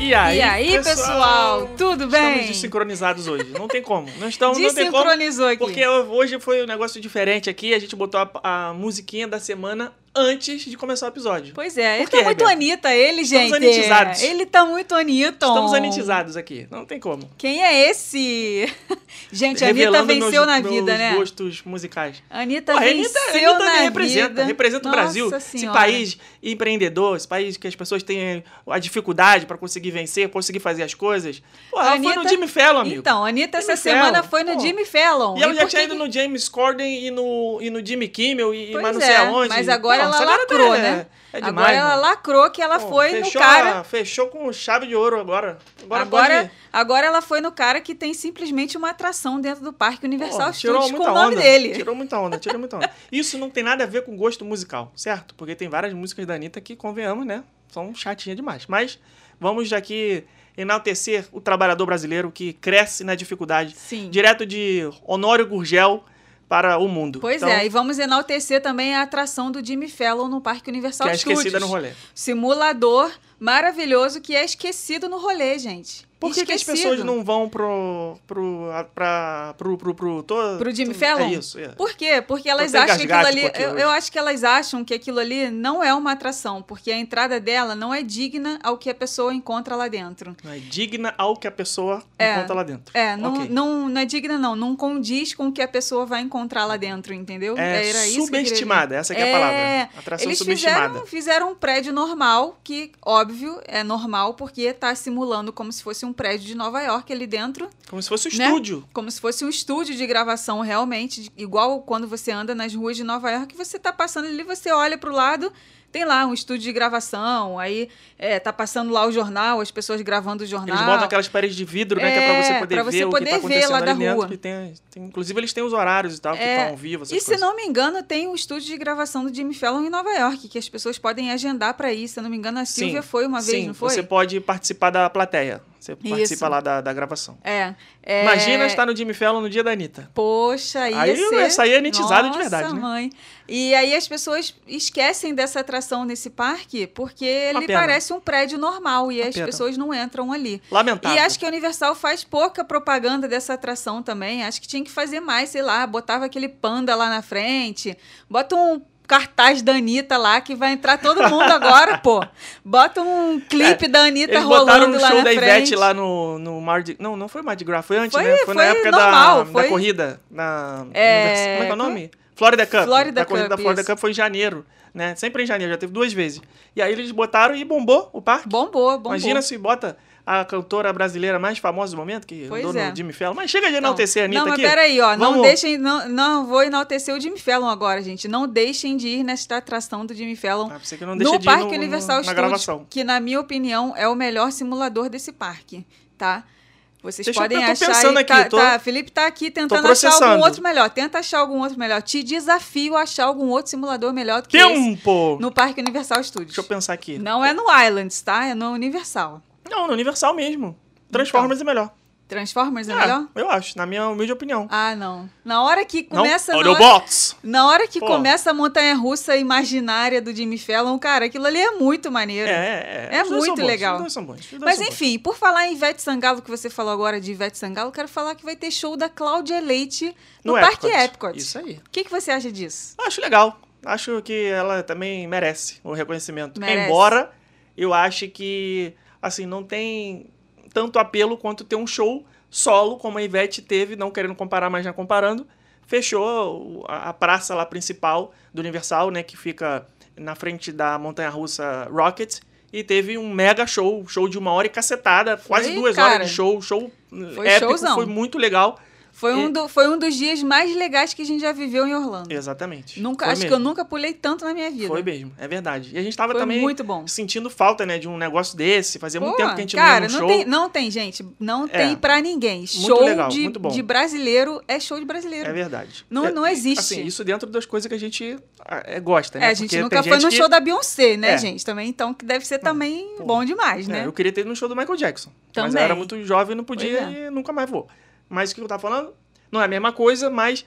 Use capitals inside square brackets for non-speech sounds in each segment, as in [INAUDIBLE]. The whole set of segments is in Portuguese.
E aí, E aí, pessoal, tudo bem? Estamos desincronizados hoje. Não tem como. Não, estamos, não tem como. Desincronizou aqui. Porque hoje foi um negócio diferente aqui. A gente botou a, a musiquinha da semana antes de começar o episódio. Pois é, ele tá muito Rebeca? Anitta, ele, gente. Estamos anitizados. Ele tá muito Anitta. Estamos anitizados aqui. Não tem como. Quem é esse? [LAUGHS] gente, a Anitta venceu meus- na vida, meus né? gostos musicais. Anitta Pô, venceu Anitta, Anitta na representa, vida. representa o Nossa Brasil. Esse Senhora. país empreendedor, esse país que as pessoas têm a dificuldade pra conseguir vencer, conseguir fazer as coisas. Pô, ela A foi no Anitta- Jimmy Fallon, amigo. Então, a Anitta Jimmy essa semana Fallon, foi no pô. Jimmy Fallon. E ela já por tinha ido no James Corden e no, e no Jimmy Kimmel e, Pois mas não sei é, aonde. mas agora Pô, ela essa garota lacrou, é- né? É demais, agora ela mano. lacrou que ela Pô, foi no fechou cara. a- fechou com chave de ouro agora. Agora, Agora, pode... agora ela foi no cara que tem simplesmente uma atração dentro do Parque Universal Pô, Studios com muita o nome onda, dele. Tirou muita onda, tirou muita onda. Isso não tem nada a ver com gosto musical, certo? Porque tem várias músicas da Anitta que, convenhamos, né? São chatinhas demais. Mas vamos aqui enaltecer o trabalhador brasileiro que cresce na dificuldade. Sim. Direto de Honório Gurgel para o mundo. Pois Então, é, e vamos enaltecer também a atração do Jimmy Fallon no Parque Universal Que é Studios. esquecida no rolê. Simulador maravilhoso que é esquecido no rolê, gente. Por que, que as pessoas não vão pro. pro. pra. pro. pro. pro, to- Pro Jimmy Fallon? É isso, é. Por quê? Porque elas acham que aquilo ali. Eu, eu acho que elas acham que aquilo ali não é uma atração, porque a entrada dela não é digna ao que a pessoa encontra lá dentro. Não é digna ao que a pessoa É. encontra lá dentro. É, não, Ok. não, não é digna, não. Não condiz com o que a pessoa vai encontrar lá dentro, entendeu? É Era isso subestimada, essa que é a palavra. Atração Eles subestimada. fizeram, fizeram um prédio normal, que, óbvio, é normal, porque tá simulando como se fosse um prédio de Nova York ali dentro. Como se fosse um né? estúdio. Como se fosse um estúdio de gravação realmente, igual quando você anda nas ruas de Nova York, você tá passando ali, você olha pro lado, tem lá um estúdio de gravação, aí é, tá passando lá o jornal, as pessoas gravando o jornal. Eles botam aquelas paredes de vidro, né? que é pra É, você poder pra você ver o que poder tá ver acontecendo lá da ali dentro. rua. que tem- tem- inclusive, eles têm os horários e tal, que É, estão ao vivo, E se coisas. não me engano, tem um estúdio de gravação do Jimmy Fallon em Nova York, que as pessoas podem agendar pra ir. Se não me engano, a Silvia foi uma vez, sim, não foi? você pode participar da plateia. Você participa Isso. lá da, da gravação. É, é. Imagina estar no Jimmy Fallon no dia da Anitta. Poxa, ia Aí ser... sair anitizado de Nossa, verdade, né? mãe. E aí as pessoas esquecem dessa atração nesse parque porque Uma ele pena. parece um prédio normal e Uma as pena. pessoas não entram ali. Lamentável. E acho que a Universal faz pouca propaganda dessa atração também. Acho que tinha que fazer mais, sei lá, botava aquele panda lá na frente, bota um cartaz da Anitta lá que vai entrar todo mundo agora, pô. Bota um clipe da Anitta Eles botaram rolando um lá show na da frente. Ivete lá no, no Mardi... Não, não foi Mardi Gras, foi antes, Foi- né? Foi, na foi época normal, da, foi- da corrida. Na, É, Como é que é o nome? Florida Cup. Florida a corrida Cup, da Florida isso. Cup foi em janeiro, né? Sempre em janeiro, já teve duas vezes. E aí eles botaram e bombou o parque. Bombou, bombou. Imagina se bota a cantora brasileira mais famosa do momento, que Pois andou é. no Jimmy Fallon. Mas chega de Não, enaltecer a Anitta Não, aqui. peraí, ó. Não Vamos- deixem. Não, não vou enaltecer o Jimmy Fallon agora, gente. Não deixem de ir nesta atração do Jimmy Fallon. Ah, que não no de Parque no- Universal no- Studios, que na minha opinião é o melhor simulador desse parque, tá? Vocês Deixa eu- podem eu tô achar pensando aqui, tá, tô- tá, Felipe tá aqui tentando achar algum outro melhor. Tenta achar algum outro melhor. Te desafio a achar algum outro simulador melhor do que esse Tempo! no Parque Universal Studios. Deixa eu pensar aqui. Não é no Islands, tá? É no Universal. Não, no Universal mesmo. Transformers é melhor. Transformers é É, melhor? eu acho, na minha humilde opinião. Ah, não. Na hora que começa. não? na hora-! Na hora que Pô. começa a montanha russa imaginária do Jimmy Fallon, cara, aquilo ali é muito maneiro. É, é, É dois muito bons, legal. Bons. Mas são bons. enfim, por falar em Ivete Sangalo, que você falou agora de Ivete Sangalo, eu quero falar que vai ter show da Cláudia Leite no, Parque Epcot. Isso aí. O que, que você acha disso? Acho legal. Acho que ela também merece o reconhecimento. Merece. Embora eu ache que, assim, não tem tanto apelo quanto ter um show solo, como a Ivete teve, não querendo comparar, mas já comparando. Fechou a praça lá principal do Universal, né, que fica na frente da montanha-russa Rocket. E teve um mega show, show de uma hora e cacetada, quase duas cara. horas de show, show Foi épico, showzão. foi muito legal. Foi um, do- foi um dos dias mais legais que a gente já viveu em Orlando. Exatamente. Nunca, Foi acho que mesmo. eu nunca pulei tanto na minha vida. Foi mesmo, é verdade. E a gente tava Foi também muito bom. sentindo falta, né, de um negócio desse. Fazia muito Pô, tempo que a gente cara, não ia num não show. tem, não tem, gente. Não É. tem pra ninguém. Show legal, de, muito bom. de brasileiro é show de brasileiro. É verdade. Não- É, não existe. Assim, isso dentro das coisas que a gente ah, é, gosta, né? É, a gente Porque nunca foi gente no que- show da Beyoncé, né, É. gente? Também, então, que deve ser também pô. bom demais, É, né? eu queria ter ido no show do Michael Jackson. Mas Também. eu era muito jovem e não podia Pois e nunca mais vou. Mas o que eu tava falando não é a mesma coisa, mas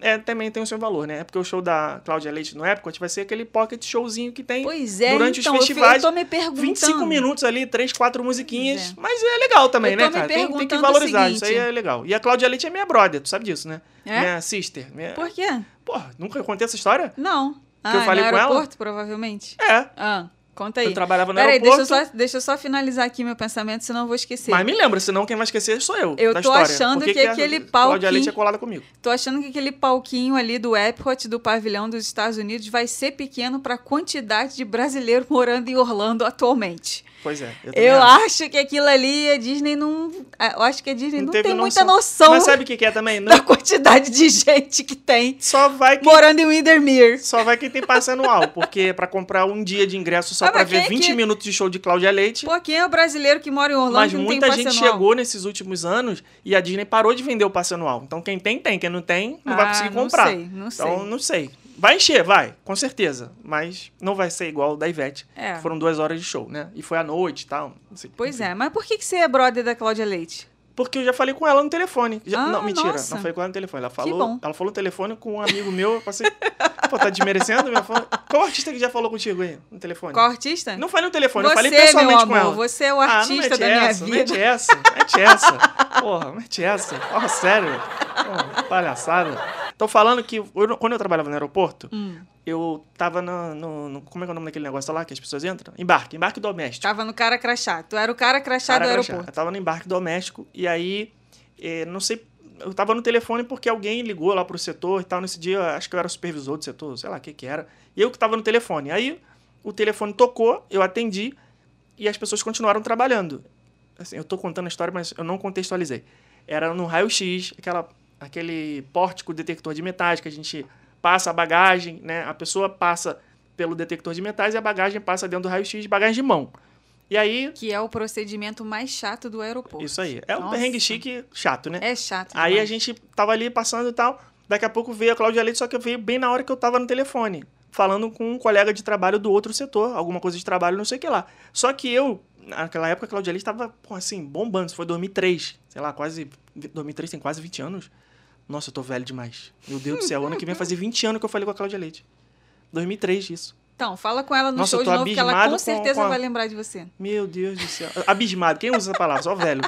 é, também tem o seu valor, né? Porque o show da Cláudia Leite no Epcot vai ser aquele pocket showzinho que tem é, durante então, os festivais. eu tô me perguntando. 25 minutos ali, três, quatro musiquinhas. Pois é. Mas é legal também, né, cara? Tem, tem que valorizar. Isso aí é legal. E a Cláudia Leite é minha brother, tu sabe disso, né? É? Minha sister. Minha... Por quê? Porra, nunca contei essa história? Não. Ah, Que eu falei no com ela? aeroporto, provavelmente? É. Ah, conta aí. Eu trabalhava no Peraí, deixa eu, aeroporto. só, deixa eu só finalizar aqui meu pensamento, senão eu vou esquecer. Mas me lembra, senão quem vai esquecer sou eu. Eu tô história. achando que a aquele Cláudia palquinho- Leite é colada comigo. Tô achando que aquele palquinho ali do Epcot, do pavilhão dos Estados Unidos, vai ser pequeno pra quantidade de brasileiro [LAUGHS] morando em Orlando atualmente. Pois é. Eu, Eu acho. que aquilo ali, a Disney não. Eu acho que a Disney não, teve tem muita noção Mas sabe o que, que é também? [LAUGHS] Não, da quantidade de gente que tem só vai quem morando em Windermere. Só vai quem tem passe anual, porque pra comprar um dia de ingresso só Ah, quem ver é 20 que- minutos de show de Cláudia Leite. Pô, quem é o brasileiro que mora em Orlando mas não muita gente anual? chegou nesses últimos anos e a Disney parou de vender o passe anual. Então quem tem, tem. Quem não tem, não vai Ah, conseguir não comprar. sei, não sei. Então, não sei. Vai encher, vai, com certeza. Mas não vai ser igual o da Ivete. É. que Foram duas horas de show, né? E foi à noite e tal. não sei. Pois é, mas por que, que você é brother da Cláudia Leite? Porque eu já falei com ela no telefone. Já- Ah, não, mentira, nossa. não falei com ela no telefone. Ela falou, ela falou no telefone com um amigo meu. Eu passei, pô, tá desmerecendo? Minha fala. Qual artista que já falou contigo aí no telefone? Qual artista? Não falei no telefone, você, eu falei pessoalmente meu com amor, ela. você é o Ah, artista mete da minha essa, vida. Mete essa, mete essa. Porra, mete essa. Porra, sério. Porra, palhaçada. Tô falando que eu- quando eu trabalhava no aeroporto, Hum. eu tava no, no- no- Como é que é o nome daquele negócio lá que as pessoas entram? Embarque, embarque doméstico. Tava no cara crachá. Tu era o cara crachá Cara, do crachá. aeroporto. Eu tava no embarque doméstico e aí, eh, não sei, eu tava no telefone porque alguém ligou lá pro setor e tal. Nesse dia, acho que eu era supervisor do setor, sei lá o que que era. E eu que tava no telefone. Aí o telefone tocou, eu atendi e as pessoas continuaram trabalhando. Assim, eu tô contando a história, mas eu não contextualizei. Era no raio-x, aquela, aquele pórtico detector de metais que a gente passa a bagagem, né? A pessoa passa pelo detector de metais e a bagagem passa dentro do raio-x, bagagem de mão. E aí, Que é o procedimento mais chato do aeroporto. isso aí. É um Nossa. perrengue chique chato, né? É chato. aí a demais. gente tava ali passando e tal. Daqui a pouco veio a Cláudia Leite, só que veio bem na hora que eu tava no telefone. Falando com um colega de trabalho do outro setor. Alguma coisa de trabalho, não sei o que lá. Só que eu, naquela época, a Cláudia Leite tava, assim, bombando. Isso foi 2003. Sei lá, quase... 2003 tem quase 20 anos. Nossa, eu tô velho demais. Meu Deus do céu, ano que vem vai fazer [LAUGHS] 20 anos que eu falei com a Cláudia Leite. 2003 isso. Então, fala com ela no Nossa, show de novo, que ela com certeza com a- vai lembrar de você. Meu Deus do céu. Abismado. Quem usa essa palavra? Só velho.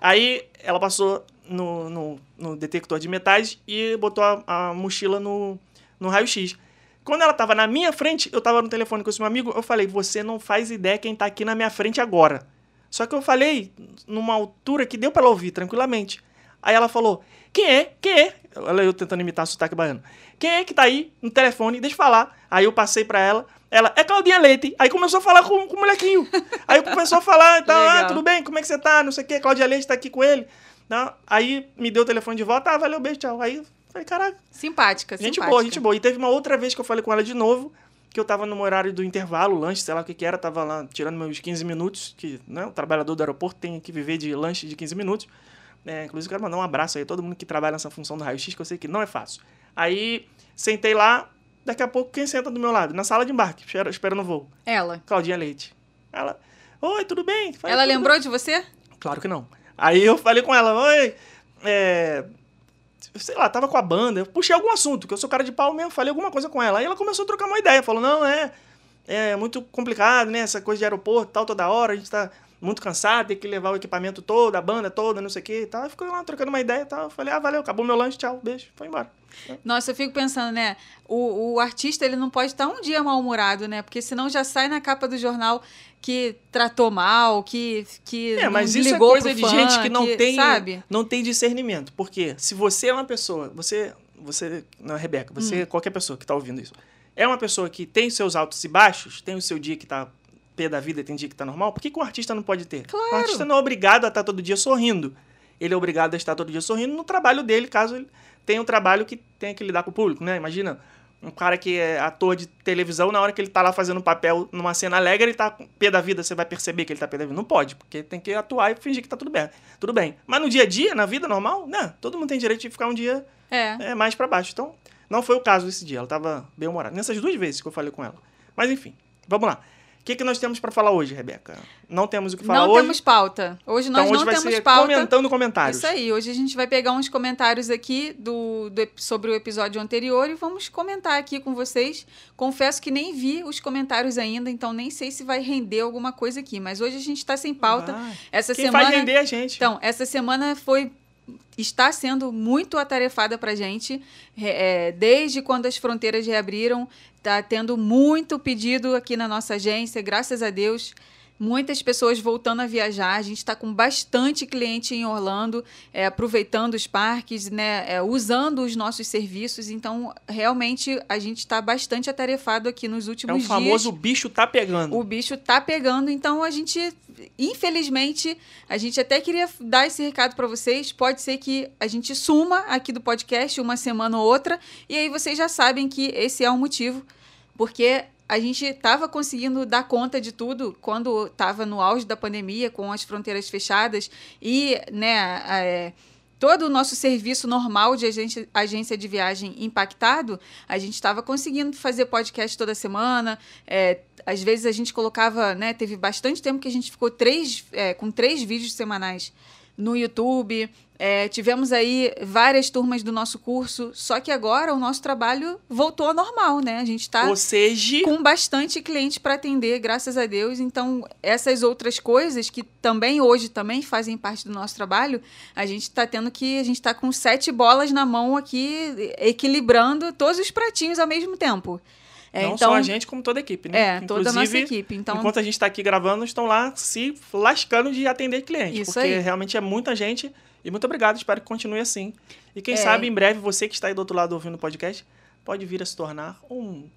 Aí ela passou no, no, no detector de metais e botou a, a mochila no, no raio-x. Quando ela tava na minha frente, eu tava no telefone com esse meu amigo, eu falei, você não faz ideia quem tá aqui na minha frente agora. Só que eu falei numa altura que deu pra ela ouvir tranquilamente. Aí ela falou, quem é? Quem é? Olha eu tentando imitar sotaque baiano. Quem é que tá aí no telefone? Deixa eu falar. Aí eu passei pra ela, ela, é Claudinha Leite. Aí começou a falar com, com o molequinho. Aí começou a falar e tal, ah, tudo bem, como é que você tá? Não sei o quê, Claudinha Leite tá aqui com ele. Não, aí me deu o telefone de volta, ah, valeu, beijo, tchau. Aí falei, caraca, Simpática, gente simpática. boa, gente boa. E teve uma outra vez que eu falei com ela de novo, que eu tava no horário do intervalo, lanche, sei lá o que que era, tava lá tirando meus 15 minutos, que né, o trabalhador do aeroporto tem que viver de lanche de 15 minutos. É, inclusive, quero mandar um abraço aí a todo mundo que trabalha nessa função do raio-x, que eu sei que não é fácil. Aí, sentei lá, daqui a pouco, quem senta do meu lado? Na sala de embarque, espera- esperando o voo. Ela. Claudinha Leite. Ela, oi, tudo bem? Falei, Ela "Tudo lembrou de você? Claro que não. Aí eu falei com ela, oi, é, sei lá, tava com a banda, eu puxei algum assunto, que eu sou cara de pau mesmo, falei alguma coisa com ela. Aí ela começou a trocar uma ideia, falou, não, é, é muito complicado, né, essa coisa de aeroporto, tal, toda hora, a gente tá muito cansado, tem que levar o equipamento todo, a banda toda, não sei o que e tal. Ficou lá trocando uma ideia e tal, eu falei, ah, valeu, acabou meu lanche, tchau, beijo, foi embora. Nossa, eu fico pensando, né? O, o artista, ele não pode estar um dia mal-humorado, né? Porque senão já sai na capa do jornal que tratou mal, que, que É, mas isso é coisa de fã, gente que não tem, Sabe? não tem discernimento. Porque se você é uma pessoa, você, você, não, Rebeca, Hum. você, qualquer pessoa que tá ouvindo isso, é uma pessoa que tem seus altos e baixos, tem o seu dia que tá pé da vida, tem dia que tá normal, por que, que o artista não pode ter? Claro. O artista não é obrigado a estar todo dia sorrindo. Ele é obrigado a estar todo dia sorrindo no trabalho dele, caso ele tenha um trabalho que tenha que lidar com o público, né? Imagina um cara que é ator de televisão, na hora que ele tá lá fazendo um papel numa cena alegre, ele tá com pé da vida, você vai perceber que ele tá pé da vida. Não pode, porque tem que atuar e fingir que tá tudo bem. Tudo bem. Mas no dia a dia, na vida normal, né? Todo mundo tem direito de ficar um dia É. é, mais pra baixo. Então, não foi o caso desse dia. Ela tava bem humorada. Nessas duas vezes que eu falei com ela. Mas enfim, vamos lá. O que, que nós temos pra falar hoje, Rebeca? Não temos o que falar Não hoje. temos pauta. Hoje nós então hoje não vai temos ser pauta. comentando comentários. Isso aí, hoje a gente vai pegar uns comentários aqui do, do sobre o episódio anterior e vamos comentar aqui com vocês. Confesso que nem vi os comentários ainda, então nem sei se vai render alguma coisa aqui. Mas hoje a gente está sem pauta. Vai. Essa Quem semana. faz render a gente. Então, essa semana foi. Está sendo muito atarefada pra gente. É, é, desde quando as fronteiras reabriram, tá tendo muito pedido aqui na nossa agência, graças a Deus. Muitas pessoas voltando a viajar. A gente está com bastante cliente em Orlando, é, aproveitando os parques, né, é, usando os nossos serviços. Então, realmente, a gente está bastante atarefado aqui nos é últimos o dias. famoso bicho tá pegando. O bicho tá pegando, então a gente, infelizmente, a gente até queria dar esse recado para vocês. Pode ser que a gente suma aqui do podcast uma semana ou outra, e aí vocês já sabem que esse é o motivo, porque a gente estava conseguindo dar conta de tudo quando estava no auge da pandemia, com as fronteiras fechadas e, né, é, todo o nosso serviço normal de agência, agência de viagem impactado, a gente estava conseguindo fazer podcast toda semana. é, às vezes a gente colocava, né? Teve bastante tempo que a gente ficou três, é, com três vídeos semanais no YouTube. É, tivemos aí várias turmas do nosso curso, só que agora o nosso trabalho voltou ao normal, né? A gente está seja, com bastante cliente para atender, graças a Deus. Então, essas outras coisas que também hoje também fazem parte do nosso trabalho, a gente está tendo que a gente está com sete bolas na mão aqui, equilibrando todos os pratinhos ao mesmo tempo. É, não então, só a gente, como toda a equipe, né? É, toda a nossa Inclusive, equipe. Então, Enquanto a gente está aqui gravando, estão lá se lascando de atender cliente. Isso porque aí. realmente é muita gente. E muito obrigado, espero que continue assim. E quem É. sabe, em breve, você que está aí do outro lado ouvindo o podcast, pode vir a se tornar um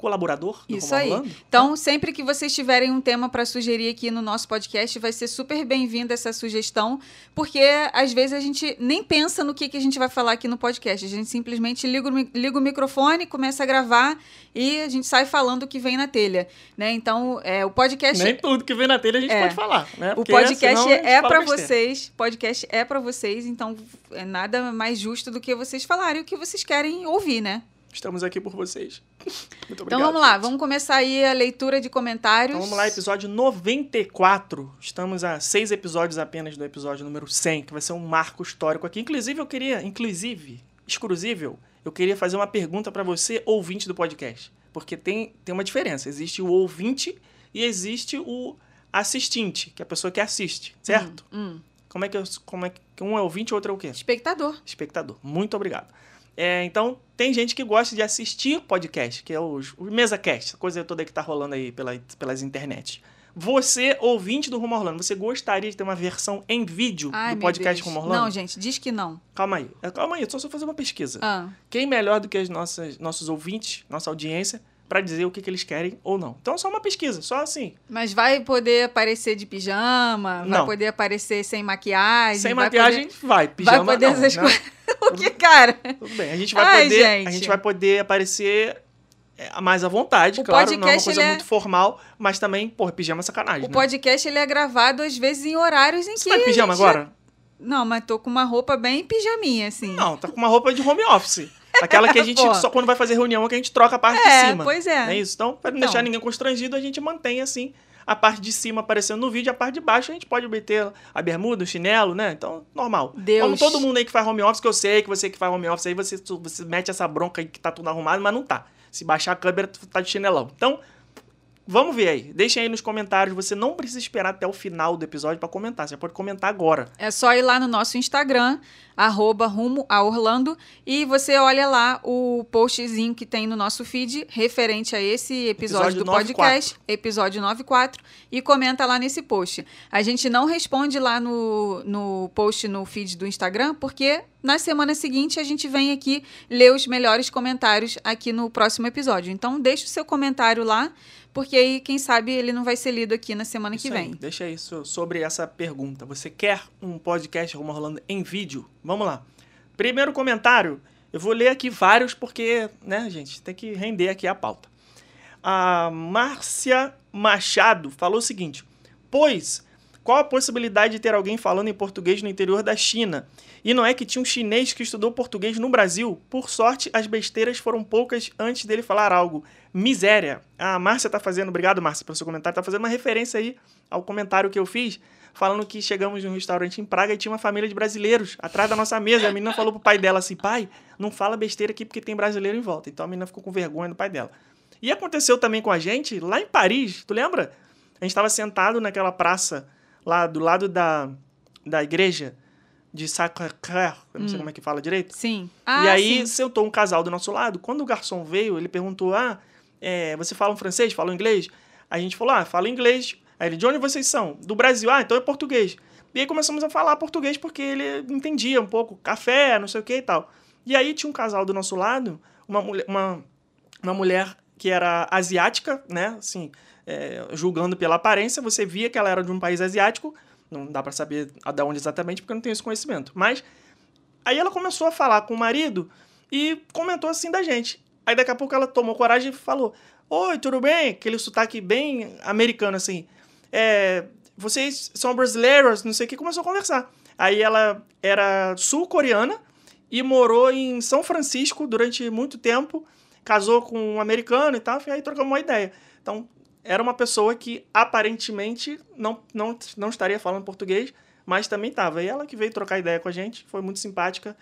colaborador do Isso aí. Orlando. Então, sempre que vocês tiverem um tema para sugerir aqui no nosso podcast, vai ser super bem-vinda essa sugestão, porque às vezes a gente nem pensa no que, que a gente vai falar aqui no podcast. A gente simplesmente liga o, liga o microfone, começa a gravar e a gente sai falando o que vem na telha. Né? Então, é, o podcast. Nem tudo que vem na telha a gente É. pode falar, né? O podcast é para vocês, podcast é para vocês, então é nada mais justo do que vocês falarem o que vocês querem ouvir, né? Estamos aqui por vocês. Muito obrigado. Então vamos lá, gente. vamos começar aí a leitura de comentários. Então vamos lá, episódio 94. Estamos a seis episódios apenas do episódio número 100, que vai ser um marco histórico aqui. Inclusive, eu queria, inclusive, exclusivo, eu queria fazer uma pergunta para você, ouvinte do podcast. Porque tem, tem uma diferença. Existe o ouvinte e existe o assistente, que é a pessoa que assiste, certo? Hum, Como é que eu, como é que um é ouvinte e outro é o quê? espectador. espectador. Muito obrigado. É, então, tem gente que gosta de assistir podcast, que é os, o MesaCast, coisa toda que tá rolando aí pela, pelas internet. Você, ouvinte do Rumo Orlando, você gostaria de ter uma versão em vídeo Ai, do podcast Deus. Rumo Orlando? Não, gente, diz que não. Calma aí. É, Calma aí, só se eu fazer uma pesquisa. Ah, Quem melhor do que os nossos, nossos ouvintes, nossa audiência, pra dizer o que, que eles querem ou não. Então só uma pesquisa, só assim. Mas vai poder aparecer de pijama, vai Não. poder aparecer sem maquiagem. Sem vai maquiagem, vai. Poder, Pijama vai poder não, essas né? coisas. [LAUGHS] o que, cara? Tudo bem. A gente vai Ai, poder. A gente. gente vai poder aparecer é, mais à vontade, O claro. Não é uma podcast, coisa é- muito formal, mas também, porra, pijama é sacanagem. O né? podcast ele é gravado às vezes em horários em Você que. tá de a pijama gente- agora? Não, mas tô com uma roupa bem pijaminha, assim. Não, tá com uma roupa de home office. Aquela que a gente, [LAUGHS] só quando vai fazer reunião, é que a gente troca a parte É, de cima. pois é. Não é isso? Então, pra não Então. deixar ninguém constrangido, a gente mantém assim. A parte de cima aparecendo no vídeo, a parte de baixo a gente pode meter a bermuda, o chinelo, né? Então, normal. Deus. Como todo mundo aí que faz home office, que eu sei que você que faz home office aí, você, você mete essa bronca aí que tá tudo arrumado, mas não tá. Se baixar a câmera, tu tá de chinelão. Então, vamos ver aí. Deixem aí nos comentários. Você não precisa esperar até o final do episódio pra comentar. Você pode comentar agora. É só ir lá no nosso Instagram, arroba rumo a Orlando, e você olha lá o postzinho que tem no nosso feed referente a esse episódio, Episódio do 94. podcast, episódio 94, e comenta lá nesse post. A gente não responde lá no, no post no feed do Instagram, porque na semana seguinte a gente vem aqui ler os melhores comentários aqui no próximo episódio. Então deixa o seu comentário lá, porque aí, quem sabe, ele não vai ser lido aqui na semana que Isso aí. vem. Deixa isso sobre essa pergunta. Você quer um podcast Rumo a Orlando em vídeo? Vamos lá. Primeiro comentário. Eu vou ler aqui vários porque, né, gente, tem que render aqui a pauta. A Márcia Machado falou o seguinte: Pois, qual a possibilidade de ter alguém falando em português no interior da China? E não é que tinha um chinês que estudou português no Brasil? Por sorte, as besteiras foram poucas antes dele falar algo. Miséria. A Márcia tá fazendo, obrigado Márcia pelo seu comentário, tá fazendo uma referência aí ao comentário que eu fiz, falando que chegamos em um restaurante em Praga e tinha uma família de brasileiros atrás da nossa mesa. A menina falou pro pai dela assim: pai, não fala besteira aqui porque tem brasileiro em volta. Então a menina ficou com vergonha do pai dela. E aconteceu também com a gente lá em Paris, tu lembra? A gente estava sentado naquela praça lá do lado da, da igreja de Sacré-Cœur, não sei como é que fala direito. Sim. e Ah, aí sim. sentou um casal do nosso lado. Quando o garçom veio, ele perguntou: Ah, é, você fala um francês? Fala um inglês? A gente falou: Ah, fala inglês. Aí ele: De onde vocês são? Do Brasil. Ah, então é português. E aí começamos a falar português porque ele entendia um pouco café, não sei o que e tal. E aí tinha um casal do nosso lado, uma mulher, uma, uma mulher que era asiática, né? Assim, é, julgando pela aparência, você via que ela era de um país asiático. Não dá pra saber da onde exatamente, porque eu não tenho esse conhecimento. Mas aí ela começou a falar com o marido e comentou assim da gente. Aí daqui a pouco ela tomou coragem e falou: Oi, tudo bem? Aquele sotaque bem americano, assim. É, vocês são brasileiros, não sei o que, começou a conversar. Aí ela era sul-coreana e morou em São Francisco durante muito tempo, casou com um americano e tal, e aí trocamos uma ideia. Então, era uma pessoa que aparentemente não, não, não estaria falando português, mas também estava. E ela que veio trocar ideia com a gente, foi muito simpática.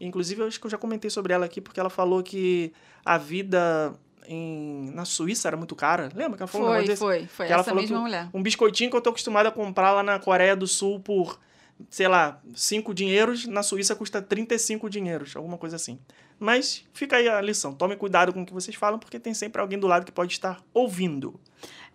Inclusive, eu acho que eu já comentei sobre ela aqui, porque ela falou que a vida em, na Suíça era muito cara. Lembra que ela falou um Foi, desse? foi, foi Que ela falou mesma que mulher. Um biscoitinho que eu tô acostumado a comprar lá na Coreia do Sul por, sei lá, 5 dinheiros, na Suíça custa 35 dinheiros, alguma coisa assim. Mas fica aí a lição. Tome cuidado com o que vocês falam, porque tem sempre alguém do lado que pode estar ouvindo.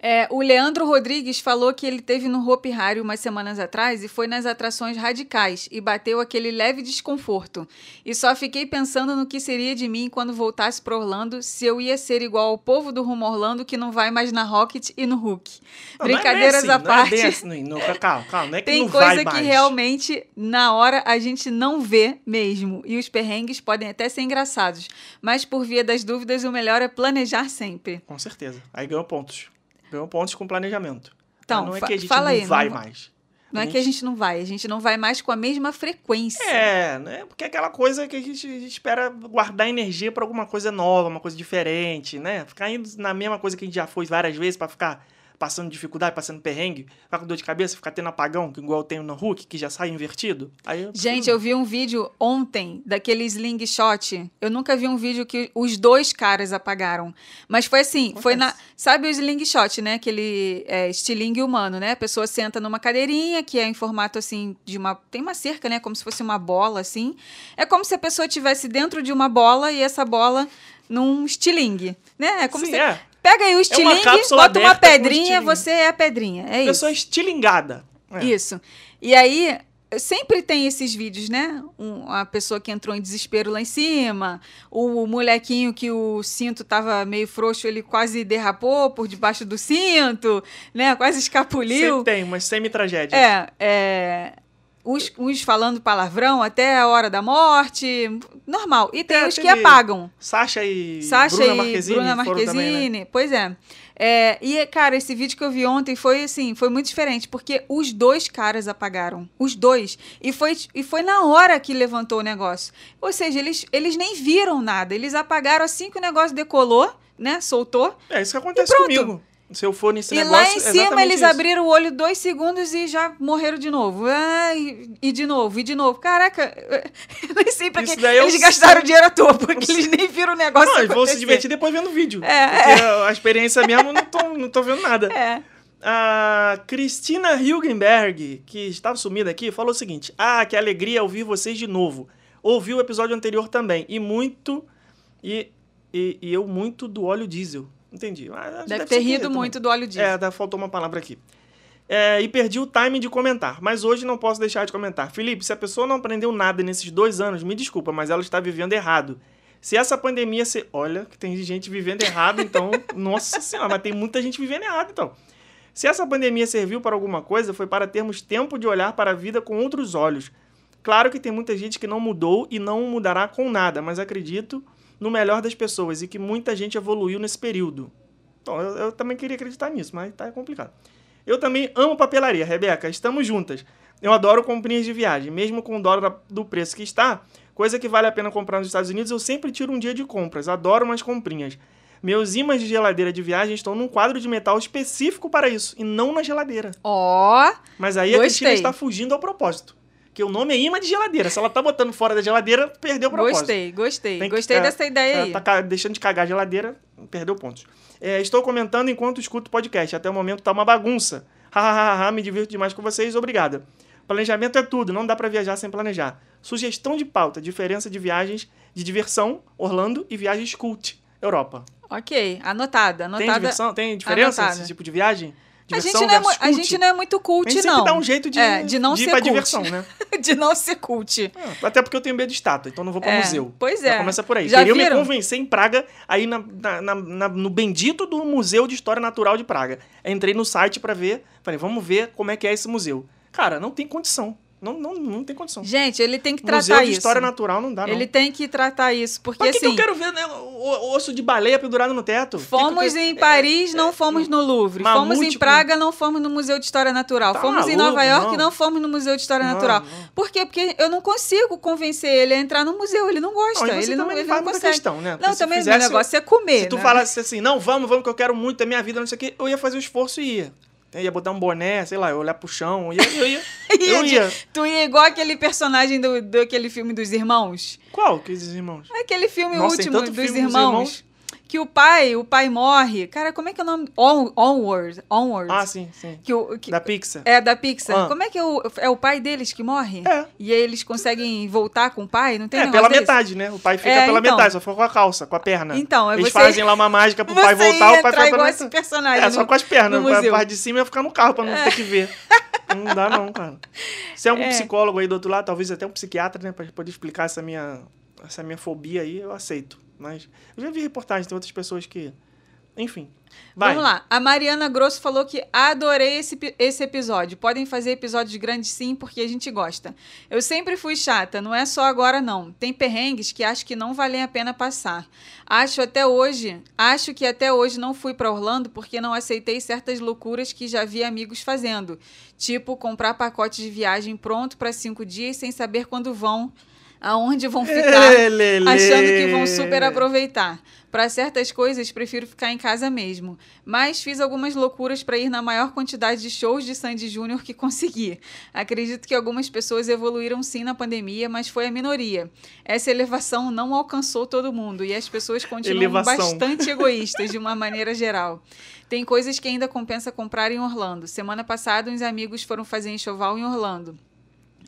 É, o Leandro Rodrigues falou que ele teve no Hopi Hari umas semanas atrás e foi nas atrações radicais e bateu aquele leve desconforto. E só fiquei pensando no que seria de mim quando voltasse para Orlando se eu ia ser igual ao povo do Rumo Orlando que não vai mais na Rocket e no Hulk. Não, não é Brincadeiras assim, à não é parte. assim, não, calma, calma, não é que Tem não coisa vai que mais. realmente, na hora, a gente não vê mesmo. E os perrengues podem até ser engraçados. Mas, por via das dúvidas, o melhor é planejar sempre. Com certeza. Aí ganhou pontos. Ganhou pontos com planejamento. Então, não é que a gente fala não aí, vai não- mais. Não é que a gente não vai, a gente não vai mais com a mesma frequência. É, né? Porque é aquela coisa que a gente, a gente espera guardar energia pra alguma coisa nova, uma coisa diferente, né? Ficar indo na mesma coisa que a gente já foi várias vezes pra ficar passando dificuldade, passando perrengue, ficar com dor de cabeça, ficar tendo apagão, que igual eu tenho no Hulk, que já sai invertido. Aí eu Gente, eu vi um vídeo ontem daquele slingshot. Eu nunca vi um vídeo que os dois caras apagaram. Mas foi assim, foi na. Acontece. Sabe o slingshot, né? Aquele é, estilingue humano, né? A pessoa senta numa cadeirinha que é em formato assim de uma. Tem uma cerca, né? Como se fosse uma bola, assim. É como se a pessoa estivesse dentro de uma bola e essa bola num estilingue, né? É como Sim, se. é. Pega aí o estilingue, bota uma aberta com pedrinha, você é a pedrinha. É isso. Pessoa estilingada. É. Isso. E aí, sempre tem esses vídeos, né? Um, a pessoa que entrou em desespero lá em cima, o molequinho que o cinto tava meio frouxo, ele quase derrapou por debaixo do cinto, né? Quase escapuliu. Sempre tem, umas semi-tragédias. É, é. Uns, uns falando palavrão até a hora da morte, normal. E tem É, os que apagam. Sasha e Sasha Bruna e Marquezine Bruna Marquezine. também, né? Pois é. É, E, cara, esse vídeo que eu vi ontem foi assim, foi muito diferente, porque os dois caras apagaram. Os dois. E foi, e foi na hora que levantou o negócio. Ou seja, eles, eles nem viram nada. Eles apagaram assim que o negócio decolou, né? Soltou. É isso que acontece pronto. Comigo. Se eu for nesse e negócio, lá em é cima exatamente eles isso. abriram o olho dois segundos e já morreram de novo. Ah, e, e de novo, e de novo. Caraca, [LAUGHS] eu nem sei pra que é eles gastaram sim- [LAUGHS] dinheiro à toa, porque eles nem viram o negócio Não, eles vão se divertir depois vendo o vídeo. É, Porque a experiência mesmo, não tô, não tô vendo nada. É. A Cristina Hilgenberg, que estava sumida aqui, falou o seguinte: Ah, que alegria ouvir vocês de novo. Ouvi o episódio anterior também. E muito. E, e, e eu muito do óleo diesel. Entendi. Ah, Deve, ser ter rido também. muito do óleo diesel. É, faltou uma palavra aqui. É, e perdi o timing de comentar, mas hoje não posso deixar de comentar. Felipe, se a pessoa não aprendeu nada nesses dois anos, me desculpa, mas ela está vivendo errado. Se essa pandemia se. Olha, que tem gente vivendo errado, então. [LAUGHS] nossa senhora, mas tem muita gente vivendo errado, então. Se essa pandemia serviu para alguma coisa, foi para termos tempo de olhar para a vida com outros olhos. Claro que tem muita gente que não mudou e não mudará com nada, mas acredito no melhor das pessoas e que muita gente evoluiu nesse período. Bom, eu, eu também queria acreditar nisso, mas tá complicado. Eu também amo papelaria, Rebeca, estamos juntas. Eu adoro comprinhas de viagem, mesmo com o dólar do preço que está, coisa que vale a pena comprar nos Estados Unidos, eu sempre tiro um dia de compras, adoro umas comprinhas. Meus ímãs de geladeira de viagem estão num quadro de metal específico para isso, e não na geladeira. Ó, Mas aí a Cristina Gostei. está fugindo ao propósito. Que o nome é imã de geladeira. Se ela tá botando fora da geladeira, perdeu o propósito. gostei, gostei. Tem que- Gostei é, dessa ideia Ela aí. tá deixando de cagar a geladeira, perdeu pontos. É, estou comentando enquanto escuto o podcast. Até o momento tá uma bagunça. [LAUGHS] Hahaha, me divirto demais com vocês, obrigada. Planejamento é tudo, não dá pra viajar sem planejar. Sugestão de pauta: diferença de viagens de diversão, Orlando, e viagens cult, Europa. Ok, anotada, Tem anotada. diversão? Tem diferença anotada. nesse tipo de viagem? A gente, Diversão não é, a gente não é muito cult, A gente não. dá um jeito de, É, de não ir ser pra cult. diversão, né? [LAUGHS] de não ser cult. Ah, Até porque eu tenho medo de estátua, então não vou pra É, museu. pois Já é. começa por aí. Já Queriam me viram? convencer em Praga, aí na, na- na- no bendito do Museu de História Natural de Praga. Entrei no site pra ver, falei, vamos ver como é que é esse museu. Cara, não tem condição. Não, não, não tem condição. Gente, ele tem que tratar museu de isso. História Natural não dá, não. Ele tem que tratar isso, porque Pra que, que assim, eu quero ver né, o, osso de baleia pendurado no teto? Que que fomos quero- em Paris, não fomos no Louvre. Mamute Fomos em Praga, não fomos no Museu de História Natural. Tá fomos em Nova York, não. não. fomos no Museu de História Não, Natural. não. Por quê? Porque eu não consigo convencer ele a entrar no museu. Ele não gosta. Não, e você ele não, ele não consegue. questão, né? Não, também o negócio é comer. Se tu né? falasse assim, não, vamos, vamos, que eu quero muito, é minha vida, não sei o quê, eu ia fazer o esforço e ia. Eu ia botar um boné, sei lá, eu olhar pro chão, eu ia. Eu ia, [LAUGHS] eu Ia. Tu ia igual aquele personagem do, do aquele filme dos irmãos. Qual que esses irmãos? Aquele filme Nossa, último dos filme dos irmãos, irmãos. Que o pai, o pai morre. Cara, como é que é o nome? On, onward. Onward. Ah, sim, sim. Que o, que, Da Pixar. é da Pixar. Ah. Como é que é o, é o pai deles que morre? É. E aí eles conseguem voltar com o pai? Não tem É, pela desse? metade, né? O pai fica É, pela então. metade, só for com a calça, com a perna. Então, aí Eles você- fazem lá uma mágica pro [LAUGHS] pai voltar, o pai fica pela igual esse personagem É, só no- com as pernas. A parte de cima ia ficar no carro pra não ter que ver. [LAUGHS] Não dá, não, cara. Se é algum É. psicólogo aí do outro lado, talvez até um psiquiatra, né? Pra poder explicar essa minha, essa minha fobia aí, eu aceito. Mas eu já vi reportagens de outras pessoas que. Enfim. Vai. Vamos lá. A Mariana Grosso falou que adorei esse, esse episódio. Podem fazer episódios grandes sim, porque a gente gosta. Eu sempre fui chata, não é só agora não. Tem perrengues que acho que não valem a pena passar. Acho até hoje, acho que até hoje não fui para Orlando porque não aceitei certas loucuras que já vi amigos fazendo. Tipo, comprar pacote de viagem pronto para cinco dias sem saber quando vão, aonde vão ficar Lelê. achando que vão super aproveitar. Para certas coisas, prefiro ficar em casa mesmo. Mas fiz algumas loucuras para ir na maior quantidade de shows de Sandy Júnior que [LAUGHS] consegui. Acredito que algumas pessoas evoluíram sim na pandemia, mas foi a minoria. Essa elevação não alcançou todo mundo e as pessoas continuam Elevação. bastante egoístas de uma maneira geral. Tem coisas que ainda compensa comprar em Orlando. Semana passada, uns amigos foram fazer enxoval em Orlando.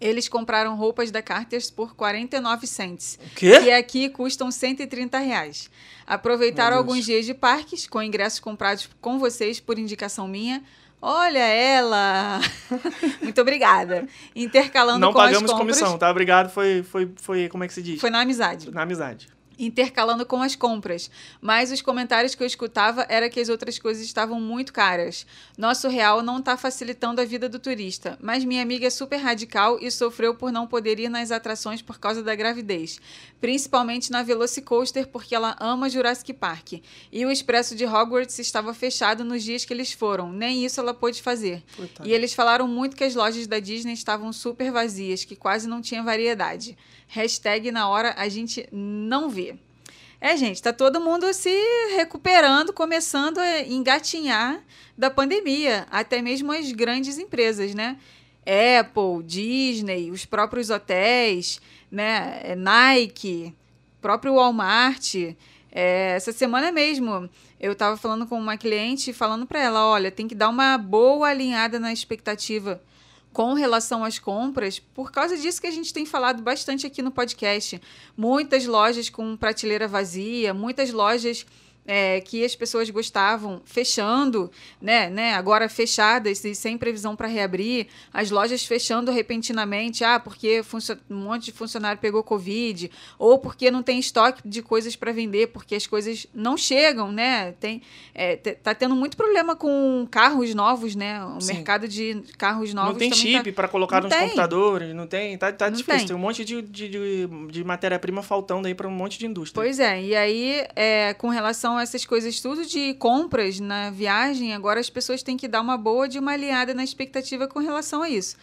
Eles compraram roupas da Carters por 49 cents O quê? que aqui custam 130 reais. Aproveitaram alguns dias de parques com ingressos comprados com vocês por indicação minha. Olha ela! [LAUGHS] Muito obrigada. Intercalando Não com as pagamos compras. comissão, tá? Obrigado, foi, foi, foi, como é que se diz? Foi na amizade. Na amizade. Intercalando com as compras. Mas os comentários que eu escutava era que as outras coisas estavam muito caras. Nosso real não está facilitando a vida do turista, mas minha amiga é super radical e sofreu por não poder ir nas atrações por causa da gravidez, principalmente na Velocicoaster porque ela ama Jurassic Park. E o expresso de Hogwarts estava fechado nos dias que eles foram, nem isso ela pôde fazer. E eles falaram muito que as lojas da Disney estavam super vazias, que quase não tinha variedade. Hashtag na hora a gente não vê. É, gente, tá todo mundo se recuperando, começando a engatinhar da pandemia. Até mesmo as grandes empresas, né? Apple, Disney, os próprios hotéis, né? É, Nike, próprio Walmart. É, essa semana mesmo, eu estava falando com uma cliente, falando para ela, olha, tem que dar uma boa alinhada na expectativa com relação às compras, por causa disso que a gente tem falado bastante aqui no podcast. Muitas lojas com prateleira vazia, muitas lojas é, que as pessoas gostavam fechando, né, né, agora fechadas e sem previsão para reabrir, as lojas fechando repentinamente, ah, porque um monte de funcionário pegou Covid, ou porque não tem estoque de coisas para vender, porque as coisas não chegam, né? Tem, é, tá tendo muito problema com carros novos, né? O Sim. mercado de carros novos não tem também chip tá... para colocar Não nos tem. computadores, não tem. Tá, tá Não difícil. tem. Tem. um monte de, de, de, de matéria-prima faltando aí para um monte de indústria. Pois é, e aí, é, com relação a essas coisas tudo de compras na viagem, agora as pessoas têm que dar uma boa de uma alinhada na expectativa com relação a isso.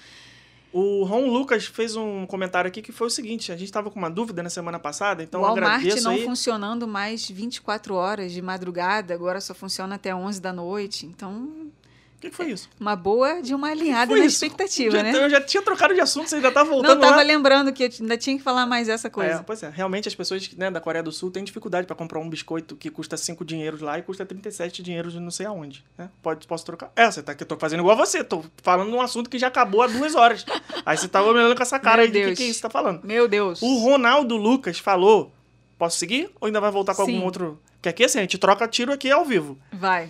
O Ron Lucas fez um comentário aqui que foi o seguinte: a gente estava com uma dúvida na semana passada, então o eu Walmart agradeço não aí. funcionando mais 24 horas de madrugada, agora só funciona até 11 da noite. Então, O que, que foi isso? uma boa de uma alinhada na isso? expectativa, Já- né? Eu já tinha trocado de assunto, você ainda tá voltando Não, tava lá. lembrando que eu ainda tinha que falar mais essa É, coisa. pois é, realmente as pessoas né, da Coreia do Sul têm dificuldade para comprar um biscoito que custa 5 dinheiros lá e custa 37 dinheiros de não sei aonde. Né? Pode, posso trocar? É, você tá que eu tô fazendo igual você, tô falando de um assunto que já acabou há duas horas. aí você tá olhando com essa cara Meu aí de que, Deus. que você tá falando. Meu Deus. O Ronaldo Lucas falou: posso seguir? Ou ainda vai voltar com Sim. algum outro? Que aqui assim, a gente troca tiro aqui ao vivo. Vai.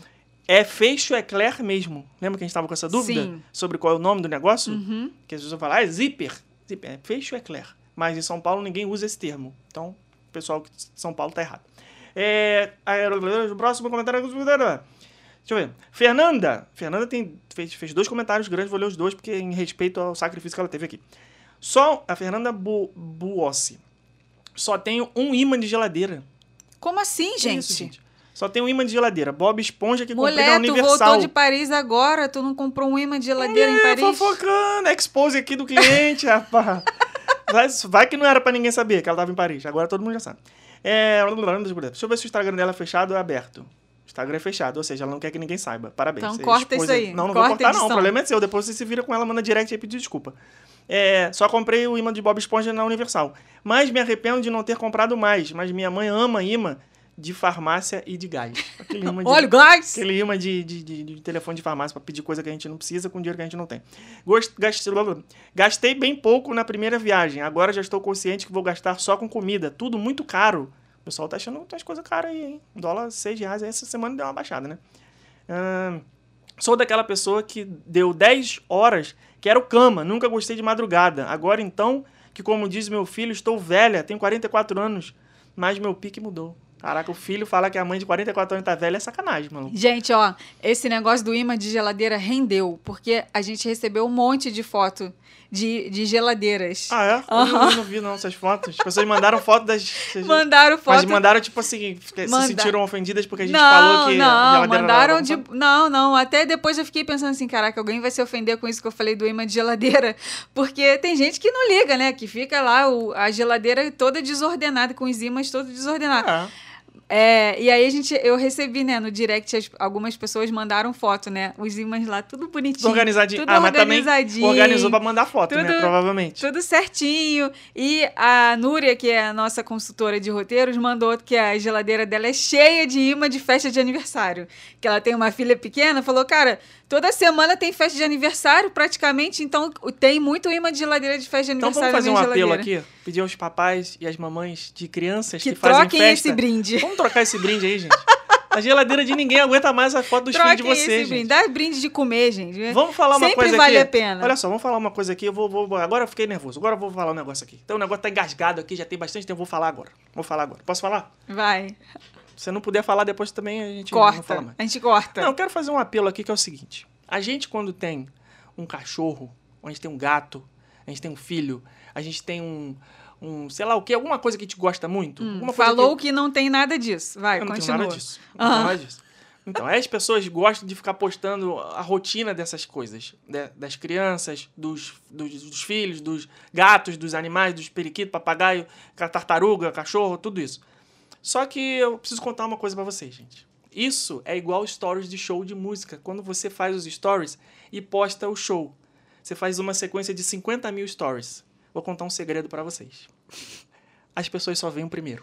É Feixo Eclair mesmo. Lembra que a gente tava com essa dúvida? Sim. Sobre qual é o nome do negócio? Uhum. Que as pessoas falam, ah, é zíper. Zíper, é Feixo Eclair. Mas em São Paulo ninguém usa esse termo. Então, o pessoal de São Paulo tá errado. É, o próximo comentário. Deixa eu ver. Fernanda. Fernanda tem, fez, fez dois comentários grandes, vou ler os dois, porque em respeito ao sacrifício que ela teve aqui. Só a Fernanda Bu, Buossi. Só tenho um imã de geladeira. Como assim, gente? isso, gente? Só tem um imã de geladeira. Bob Esponja que comprei na Mulher, tu Universal. voltou de Paris agora, tu não comprou um imã de geladeira em É, Paris? fofocando, expose aqui do cliente, [LAUGHS] rapaz. Vai, vai que não era pra ninguém saber que ela tava em Paris. Agora todo mundo já sabe. É, deixa eu ver se o Instagram dela é fechado ou é aberto. O Instagram é fechado, ou seja, ela não quer que ninguém saiba. Parabéns. Então você corta expôs isso aí, Não, não corta vou cortar não. O problema é seu. Depois você se vira com ela, manda direct e pedir desculpa. É, só comprei o imã de Bob Esponja na Universal. Mas me arrependo de não ter comprado mais. Mas minha mãe ama imã de farmácia e de gás. Aquele imã de... Olha o gás! Aquele imã de, de, de, de telefone de farmácia pra pedir coisa que a gente não precisa com dinheiro que a gente não tem. Gost- Gastei, gastei bem pouco na primeira viagem. Agora já estou consciente que vou gastar só com comida. Tudo muito caro. O pessoal tá achando as coisas caras aí, hein? Dólar 6 reais. Essa semana deu uma baixada, né? Sou daquela pessoa que deu 10 horas, quero cama, nunca gostei de madrugada. Agora então, que como diz meu filho, estou velha, tenho 44 anos, mas meu pique mudou. Caraca, o filho fala que a mãe de 44 anos tá velha é sacanagem, mano. Gente, ó, esse negócio do imã de geladeira rendeu, porque a gente recebeu um monte de foto de, de geladeiras. Ah, é? Eu não- Eu não vi não essas fotos. As pessoas mandaram foto das. Mandaram foto. Mas mandaram, tipo assim, Manda- se sentiram ofendidas porque a gente não, falou que não, mandaram de. Não, não. Até depois eu fiquei pensando assim, caraca, alguém vai se ofender com isso que eu falei do imã de geladeira. [LAUGHS] Porque tem gente que não liga, né? Que fica lá o- a geladeira toda desordenada, com os ímãs todos desordenados. É. É, e aí a gente, eu recebi, né, no direct, as- algumas pessoas mandaram foto, né? Os ímãs lá, tudo bonitinho. Tudo organizadinho. Tudo ah, mas também organizadinho. organizou pra mandar foto, né? Tudo- Provavelmente. Tudo certinho. E a Núria, que é a nossa consultora de roteiros, mandou que a geladeira dela é cheia de imã de festa de aniversário. Que ela tem uma filha pequena, falou, cara, toda semana tem festa de aniversário, praticamente, então tem muito imã de geladeira de festa de Então aniversário vamos fazer um apelo aqui, pedir aos papais e às mamães de crianças que, Que fazem troquem festa. esse brinde. Vamos trocar esse brinde aí, gente. A geladeira de ninguém aguenta mais a foto dos filhos de Troquem vocês, esse brinde. Dá brinde de comer, gente. Vamos falar uma Sempre coisa vale aqui. a pena. Olha só, vamos falar uma coisa aqui. Eu vou, vou- agora eu fiquei nervoso. Agora eu vou falar um negócio aqui. Então o negócio tá engasgado aqui, já tem bastante tempo. Eu vou falar agora. Vou falar agora. Posso falar? Vai. Se você não puder falar depois também, a gente não fala Corta. mais. A gente corta. Não, eu quero fazer um apelo aqui que é o seguinte. A gente, quando tem um cachorro, a gente tem um gato, a gente tem um filho, a gente tem um, um sei lá o que, alguma coisa que a gente gosta muito. Hum, Falou que... que... não tem nada disso. Vai, Eu não continua. nada disso. Não Aham. nada disso. Então, as pessoas gostam de ficar postando a rotina dessas coisas. de- das crianças, dos, dos, dos filhos, dos gatos, dos animais, dos periquitos, papagaio, tartaruga, cachorro, tudo isso. Só que eu preciso contar uma coisa pra vocês, gente. Isso é igual stories de show de música. Quando você faz os stories e posta o show. Você faz uma sequência de 50 mil stories. Vou contar um segredo pra vocês. As pessoas só veem o primeiro.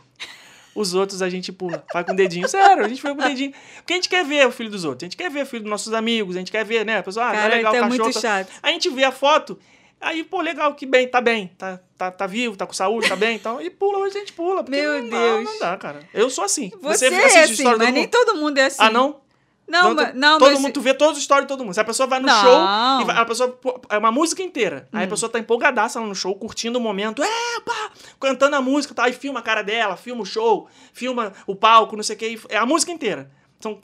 Os outros a gente pula. Vai com o dedinho. Sério, a gente foi com o dedinho. Porque a gente quer ver o filho dos outros. A gente quer ver o filho dos nossos amigos. A gente quer ver, né? A pessoa, ah, tá Cara, legal, então o é cachorro. muito tá- chato. A gente vê a foto. Aí, pô, legal, que bem, tá bem. Tá, tá, tá vivo, tá com saúde, tá bem. Então, e pula, a gente pula. porque Meu não dá, Deus. não dá, cara. Eu sou assim. Você, assiste é assim, história mas todo nem mundo? todo mundo é assim. Ah, não? Não, Não, mas, não todo mas- mundo, tu vê todos os stories de todo mundo. Se a pessoa vai no Não. show, e vai- a pessoa, é uma música inteira. Hum. Aí a pessoa tá empolgadaça lá no show, curtindo o momento, é, pá, cantando a música, tá? Aí filma a cara dela, filma o show, filma o palco, não sei o que. É a música inteira. São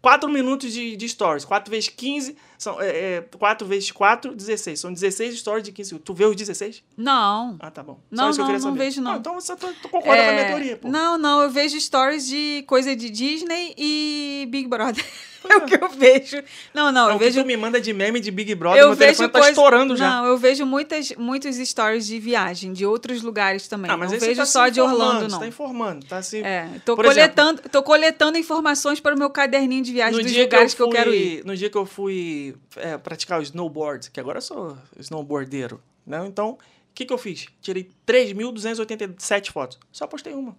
4 minutos de, de stories. 4 vezes 15, são, é, é, 4 vezes 4, 16. São 16 stories de 15 Tu vê os 16? Não. Ah, tá bom. Não, que eu não, queria não vejo, não. Ah, então você tá, tu concorda com a minha É, teoria, pô. Não, não, eu vejo stories de coisa de Disney e Big Brother. [LAUGHS] É o que eu vejo. Não, não, Não, eu o que vejo tu me manda de meme de Big Brother, eu meu vejo telefone tá coisa- estourando já. Não, eu vejo muitas, muitos stories de viagem, de outros lugares também. Ah, mas não você vejo tá só de Orlando, Você não. tá informando, tá se... É, tô Por exemplo, coletando, tô coletando informações para o meu caderninho de viagem dos lugares que eu, quero ir. No dia que eu fui é, praticar o snowboard, que agora eu sou snowboardeiro, né? Então, o que, que eu fiz? Tirei 3.287 fotos. Só postei uma.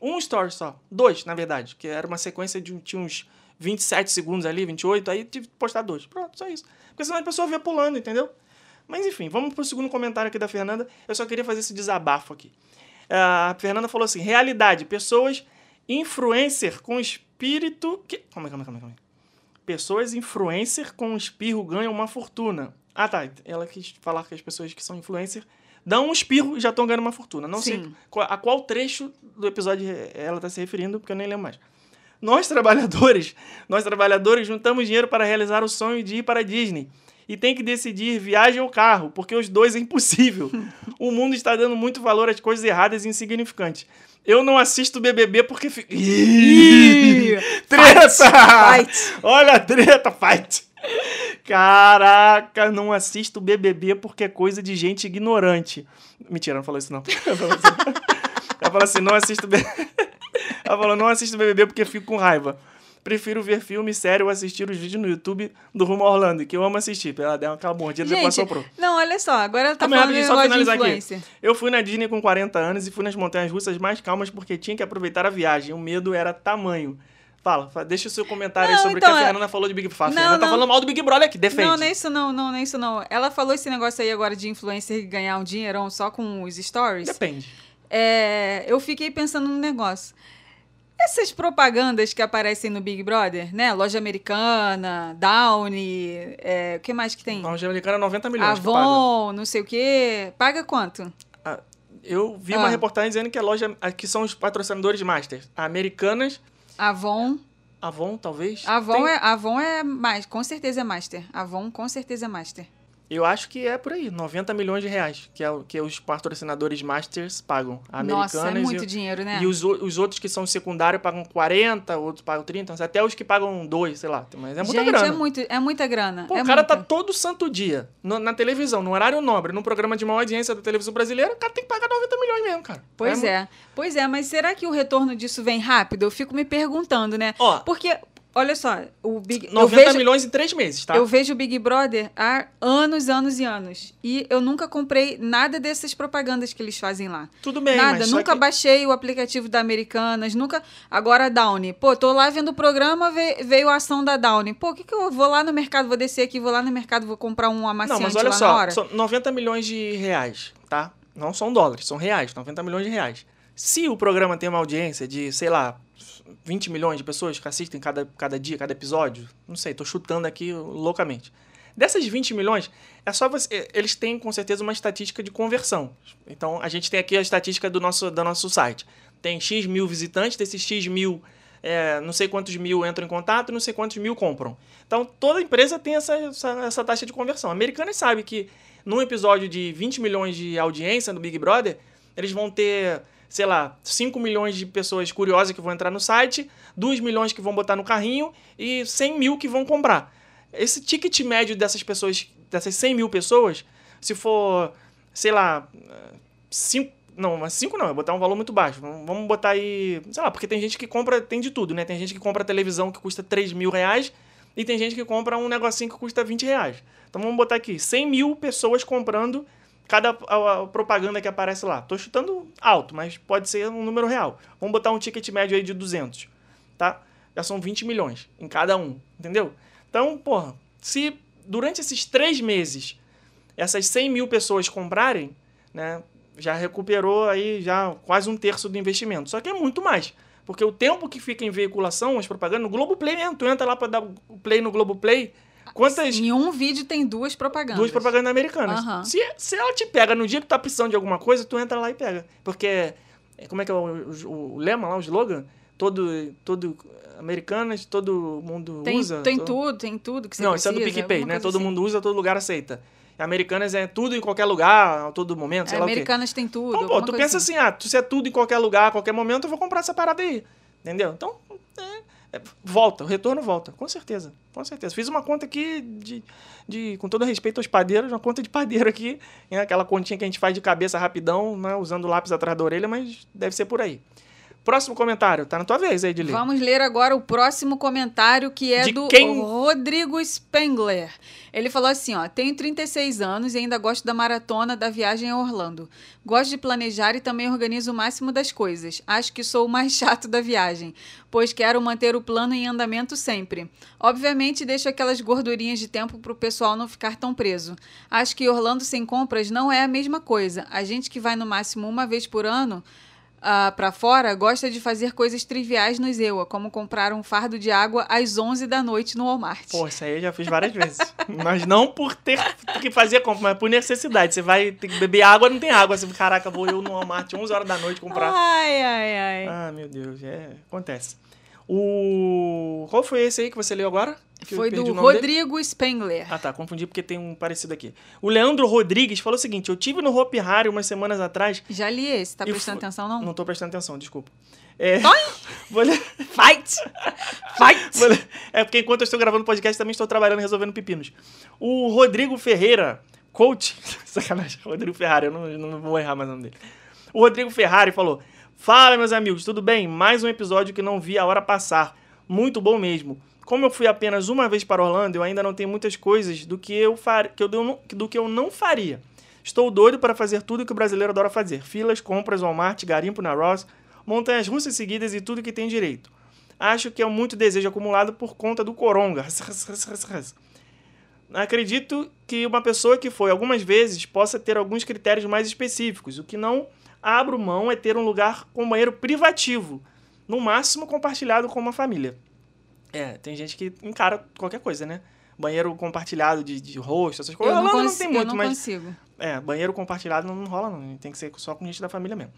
Um story só. Dois, na verdade. Que era uma sequência de tinha uns 27 segundos ali, 28, aí tive que postar dois. Pronto, só isso. Porque senão a pessoa vê pulando, entendeu? Mas enfim, vamos pro segundo comentário aqui da Fernanda. Eu só queria fazer esse desabafo aqui. A Fernanda falou assim: realidade, pessoas influencer com espírito. Que... Calma calma calma calma. Pessoas influencer com espirro ganham uma fortuna. Ah, tá. Ela quis falar que as pessoas que são influencer dão um espirro e já estão ganhando uma fortuna. Não sei Sim. qual- a qual trecho do episódio ela está se referindo, porque eu nem lembro mais. Nós trabalhadores, nós trabalhadores juntamos dinheiro para realizar o sonho de ir para a Disney. E tem que decidir viagem ou carro, porque os dois é impossível. [LAUGHS] o mundo está dando muito valor às coisas erradas e insignificantes. Eu não assisto BBB porque... Fi... Ih, [LAUGHS] treta! Fight. Olha a treta, fight! Caraca, não assisto BBB porque é coisa de gente ignorante. Mentira, não falou isso não. [LAUGHS] Ela falou assim, ela falou assim não assisto BBB. Ela falou, não assisto BBB porque fico com raiva. Prefiro ver filme, série ou assistir os vídeos no YouTube do Rumo Orlando, que eu amo assistir. Ela deu aquela mordida e depois soprou. não, olha só, agora ela tá aí, falando só finalizar aqui. Eu fui na Disney com 40 anos e fui nas montanhas russas mais calmas porque tinha que aproveitar a viagem. O medo era tamanho. Fala, fa- deixa o seu comentário aí Não, sobre o então, que a é- Fernanda falou de Big Brother. A Não, Fernanda tá não. falando mal do Big Brother aqui, defende. Não, nem isso não, não, nem isso não. Ela falou esse negócio aí agora de influencer ganhar um dinheirão só com os stories. Depende. É, eu fiquei pensando num negócio. Essas propagandas que aparecem no Big Brother, né? Loja Americana, Downy, é, o que mais que tem? A Angélica 90 milhões. Avon, não sei o quê. Paga quanto? Ah, Eu vi uma Ah. reportagem dizendo que a loja, ah, que são os patrocinadores Master. A Americanas, Avon. Avon, talvez. Avon Tem- é, Avon é mais, com certeza é Master. Avon com certeza é Master. Eu acho que é por aí, 90 milhões de reais, que é o que os patrocinadores Masters pagam. A Nossa, é Americanas muito e, dinheiro, né? e os, os outros que são secundários pagam 40, outros pagam 30, até os que pagam 2, sei lá. Mas é muita Gente, grana. é, muito, é muita grana. Pô, é o cara muita. tá todo santo dia no- na televisão, no horário nobre, num programa de maior audiência da televisão brasileira, o cara tem que pagar 90 milhões mesmo, cara. Pois mu- é. Pois é, mas será que o retorno disso vem rápido? Eu fico me perguntando, né? Ó, Porque, olha só, o Big... 90 eu vejo, milhões em 3 meses, tá? Eu vejo o Big Brother há anos, anos e anos. E eu nunca comprei nada dessas propagandas que eles fazem lá. Tudo bem, nada, nunca que- baixei o aplicativo da Americanas, nunca. Agora a Downy. Pô, tô lá vendo o programa, ve- veio a ação da Downy. Pô, o que, que eu vou lá no mercado, vou descer aqui, vou lá no mercado, vou comprar um Não, amaciante mas olha só, são 90 milhões de reais, tá? Não são dólares, são reais, 90 milhões de reais. Se o programa tem uma audiência de, sei lá, 20 milhões de pessoas que assistem cada, cada dia, cada episódio. Não sei, tô chutando aqui loucamente. Dessas 20 milhões, é só você. Eles têm com certeza uma estatística de conversão. Então a gente tem aqui a estatística do nosso, do nosso site. Tem X mil visitantes, desses X mil, é, não sei quantos mil entram em contato, não sei quantos mil compram. Então toda empresa tem essa, essa, essa taxa de conversão. Americanas sabe que num episódio de 20 milhões de audiência no Big Brother, eles vão ter, sei lá, 5 milhões de pessoas curiosas que vão entrar no site, 2 milhões que vão botar no carrinho e 100 mil que vão comprar. Esse ticket médio dessas pessoas, dessas 100 mil pessoas, se for, sei lá, 5. Não, mas 5 não, é botar um valor muito baixo. Vamos botar aí. Sei lá, porque tem gente que compra, tem de tudo, né? Tem gente que compra televisão que custa 3 mil reais e tem gente que compra um negocinho que custa 20 reais. Então vamos botar aqui: 100 mil pessoas comprando cada a- a propaganda que aparece lá. Tô chutando alto, mas pode ser um número real. Vamos botar um ticket médio aí de 200, tá? Já são 20 milhões em cada um, entendeu? Então, porra, se durante esses três meses essas 100 mil pessoas comprarem, né, já recuperou aí já quase um terço do investimento. Só que é muito mais. Porque o tempo que fica em veiculação, as propagandas, no Globoplay mesmo, tu entra lá pra dar o play no Globoplay, quantas Em um vídeo tem duas propagandas. duas propagandas americanas. Aham. Se, se ela te pega no dia que tu tá precisando de alguma coisa, tu entra lá e pega. Porque, é, como é que é o, o- o lema lá, o slogan? Todo, todo americanas, todo mundo Tem, usa. tem to- tudo, tem tudo que você Não, precisa. isso é do PicPay, né? Todo assim. mundo usa, todo lugar aceita. Americanas é tudo em qualquer lugar, a todo momento, sei É, lá. Americanas tem tudo. Então, pô, tu pensa assim, ah, tu- se é tudo em qualquer lugar, a qualquer momento, eu vou comprar essa parada aí. Entendeu? Então, é, é, volta, o retorno volta, com certeza. Com certeza. Fiz uma conta aqui de, de com todo respeito aos padeiros, uma conta de padeiro aqui, né? aquela continha que a gente faz de cabeça rapidão, né? usando o lápis atrás da orelha, mas deve ser por aí. Próximo comentário, tá na tua vez aí de ler. Vamos ler agora o próximo comentário que é De do quem? Rodrigo Spengler. Ele falou assim, ó, tenho 36 anos e ainda gosto da maratona da viagem a Orlando. Gosto de planejar e também organizo o máximo das coisas. Acho que sou o mais [LAUGHS] chato da viagem, pois quero manter o plano em andamento sempre. Obviamente deixo aquelas gordurinhas de tempo pro pessoal não ficar tão preso. Acho que Orlando sem compras não é a mesma coisa. A gente que vai no máximo uma vez por ano ah, pra fora gosta de fazer coisas triviais no Zewa, como comprar um fardo de água às 11 da noite no Walmart. Pô, isso aí eu já fiz várias vezes. Mas não por ter que fazer compra, mas por necessidade. Você vai ter que beber água, não tem água. Você, caraca, vou eu no Walmart 11 horas da noite comprar. Ai, ai, ai. Ah, meu Deus, é, acontece. O qual foi esse aí que você leu agora? Foi do o nome dele? Rodrigo Spengler. Ah, tá, confundi porque tem um parecido aqui. O Leandro Rodrigues falou o seguinte: eu tive no Hopi Hari umas semanas atrás. Já li esse, tá prestando atenção não? Não tô prestando atenção, desculpa. É, [LAUGHS] vou Fight! Fight! [LAUGHS] vou é porque enquanto eu estou gravando podcast também estou trabalhando resolvendo pepinos. O Rodrigo Ferreira, coach. [LAUGHS] Sacanagem, Rodrigo Ferrari, eu não, não vou errar mais o nome dele. O Rodrigo Ferrari falou: Fala, meus amigos, tudo bem? Mais um episódio que não vi a hora passar. Muito bom mesmo. Como eu fui apenas uma vez para Orlando, eu ainda não tenho muitas coisas do que eu, far... que eu não- do que eu não faria. Estou doido para fazer tudo que o brasileiro adora fazer: filas, compras, Walmart, garimpo na Ross, montanhas russas seguidas e tudo que tem direito. Acho que é muito desejo acumulado por conta do coronga. [LAUGHS] Acredito que uma pessoa que foi algumas vezes possa ter alguns critérios mais específicos. O que não abro mão é ter um lugar com banheiro privativo, no máximo compartilhado com uma família. É, tem gente que encara qualquer coisa, né? Banheiro compartilhado de, de rosto, essas Eu coisas. não, Lá não tem eu muito, não mas consigo. é, banheiro compartilhado não, não rola, não. Tem que ser só com gente da família mesmo.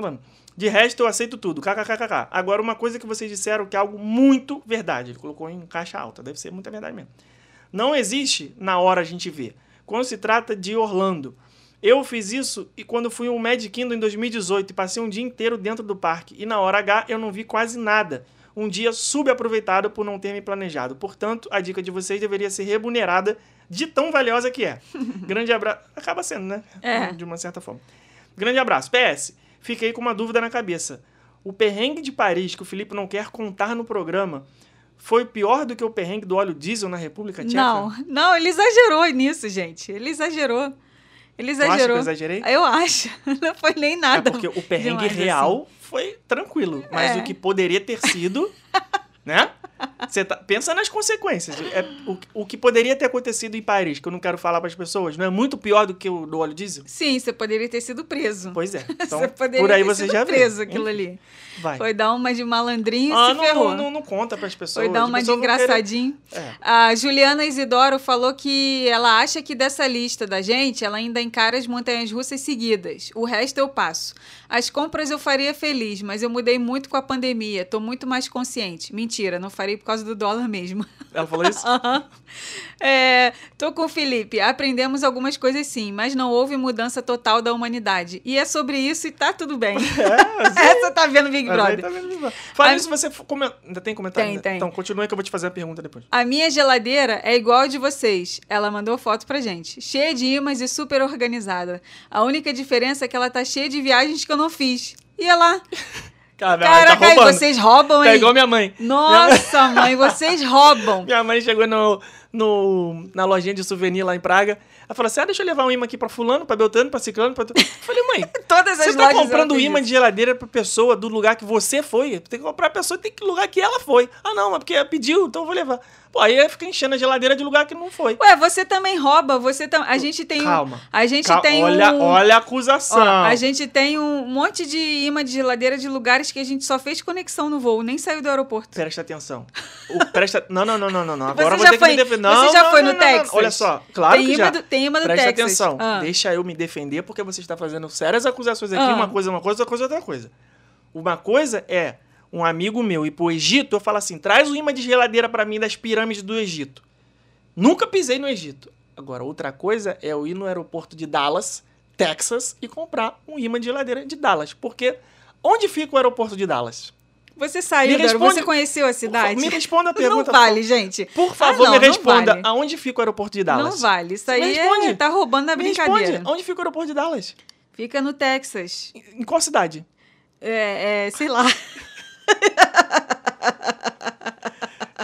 Blá. de resto, eu aceito tudo. KKKKK. Agora, uma coisa que vocês disseram que é algo muito verdade. Ele colocou em caixa alta. Deve ser muita verdade mesmo. Não existe na hora a gente ver. Quando se trata de Orlando. Eu fiz isso e quando fui ao Magic Kingdom em 2018 e passei um dia inteiro dentro do parque. E na hora H eu não vi quase nada. Um dia subaproveitado por não ter me planejado. Portanto, a dica de vocês deveria ser remunerada de tão valiosa que é. [LAUGHS] Grande abraço. Acaba sendo, né? É. De uma certa forma. Grande abraço. PS, fiquei com uma dúvida na cabeça. O perrengue de Paris que o Felipe não quer contar no programa foi pior do que o perrengue do óleo diesel na República Tcheca? Não, não, ele exagerou nisso, gente. Ele exagerou. Ele exagerou. eu exagerei? Eu acho. [LAUGHS] Não foi nem É nada. porque o perrengue demais, assim. real foi tranquilo, mas É. o que poderia ter sido, [LAUGHS] né? Você tá, pensa nas consequências. É, o, o que poderia ter acontecido em Paris, que eu não quero falar para as pessoas, não é muito pior do que o do óleo diesel? Sim, você poderia ter sido preso. Pois é. [LAUGHS] Então, você poderia por aí ter você sido já vê. preso aquilo ali. Vai. Foi dar uma de malandrinho e ah, se não, ferrou. não, não, não conta para as pessoas. Foi dar uma de engraçadinho. É. A Juliana Isidoro falou que ela acha que dessa lista da gente, ela ainda encara as montanhas russas seguidas. O resto eu passo. As compras eu faria feliz, mas eu mudei muito com a pandemia. Tô muito mais consciente. Mentira, não farei por causa do dólar mesmo. Ela falou isso? [LAUGHS] É, tô com o Felipe. Aprendemos algumas coisas sim, mas não houve mudança total da humanidade. E é sobre isso e tá tudo bem. [LAUGHS] [LAUGHS] Essa tá vendo Big Brother. tá vendo Big Brother. Fala A- isso, você ainda tem comentário? Tem, tem. Então, continua que eu vou te fazer a pergunta depois. A minha geladeira é igual a de vocês. Ela mandou foto pra gente. Cheia de imãs e super organizada. A única diferença é que ela tá cheia de viagens que eu não fiz. E lá. Cara, Caraca, aí roubando. vocês roubam, Tá hein? igual minha mãe. Nossa, mãe, vocês roubam. [LAUGHS] Minha mãe chegou no, no, na lojinha de souvenir lá em Praga. Ela falou assim: ah, deixa eu levar um imã aqui pra fulano, pra Beltrano, pra Ciclano, pra... tu-" Eu falei, mãe, [LAUGHS] Todas as você tá lojas comprando imã de geladeira pra pessoa do lugar que você foi? Tem que comprar a pessoa tem que lugar que ela foi. Ah, não, mas porque ela pediu, então eu vou levar. Pô, aí fica enchendo a geladeira de lugar que não foi. Ué, você também rouba, você tam... a gente tem um- Calma. a gente tem olha, um olha a acusação. Ó, a gente tem um monte de imã de geladeira de lugares que a gente só fez conexão no voo, nem saiu do aeroporto. Presta atenção. O- presta... Não, não, não, não, não, não. Agora Você já foi- que me defender. você Não, já não, foi no não. Texas? Olha só, claro tem que já. do, tem imã do Presta Texas. atenção. Ah. Deixa eu me defender porque você está fazendo sérias acusações aqui. Ah. Uma coisa é uma coisa, outra coisa é outra coisa. Uma coisa é um amigo meu ir pro Egito, eu falo assim: traz o imã de geladeira para mim das pirâmides do Egito. Nunca pisei no Egito. Agora, outra coisa é eu ir no aeroporto de Dallas, Texas, e comprar um imã de geladeira de Dallas. Porque onde fica o aeroporto de Dallas? Você saiu, Me responde- você conheceu a cidade? Me responda a [LAUGHS] pergunta. não vale, gente. Por favor, Ah, não, me responda. vale. Aonde fica o aeroporto de Dallas? Não vale. Isso aí é, responde. tá roubando a Me brincadeira. responde. Onde fica o aeroporto de Dallas? Fica no Texas. Em qual cidade? É, é, sei lá. [LAUGHS] [LAUGHS]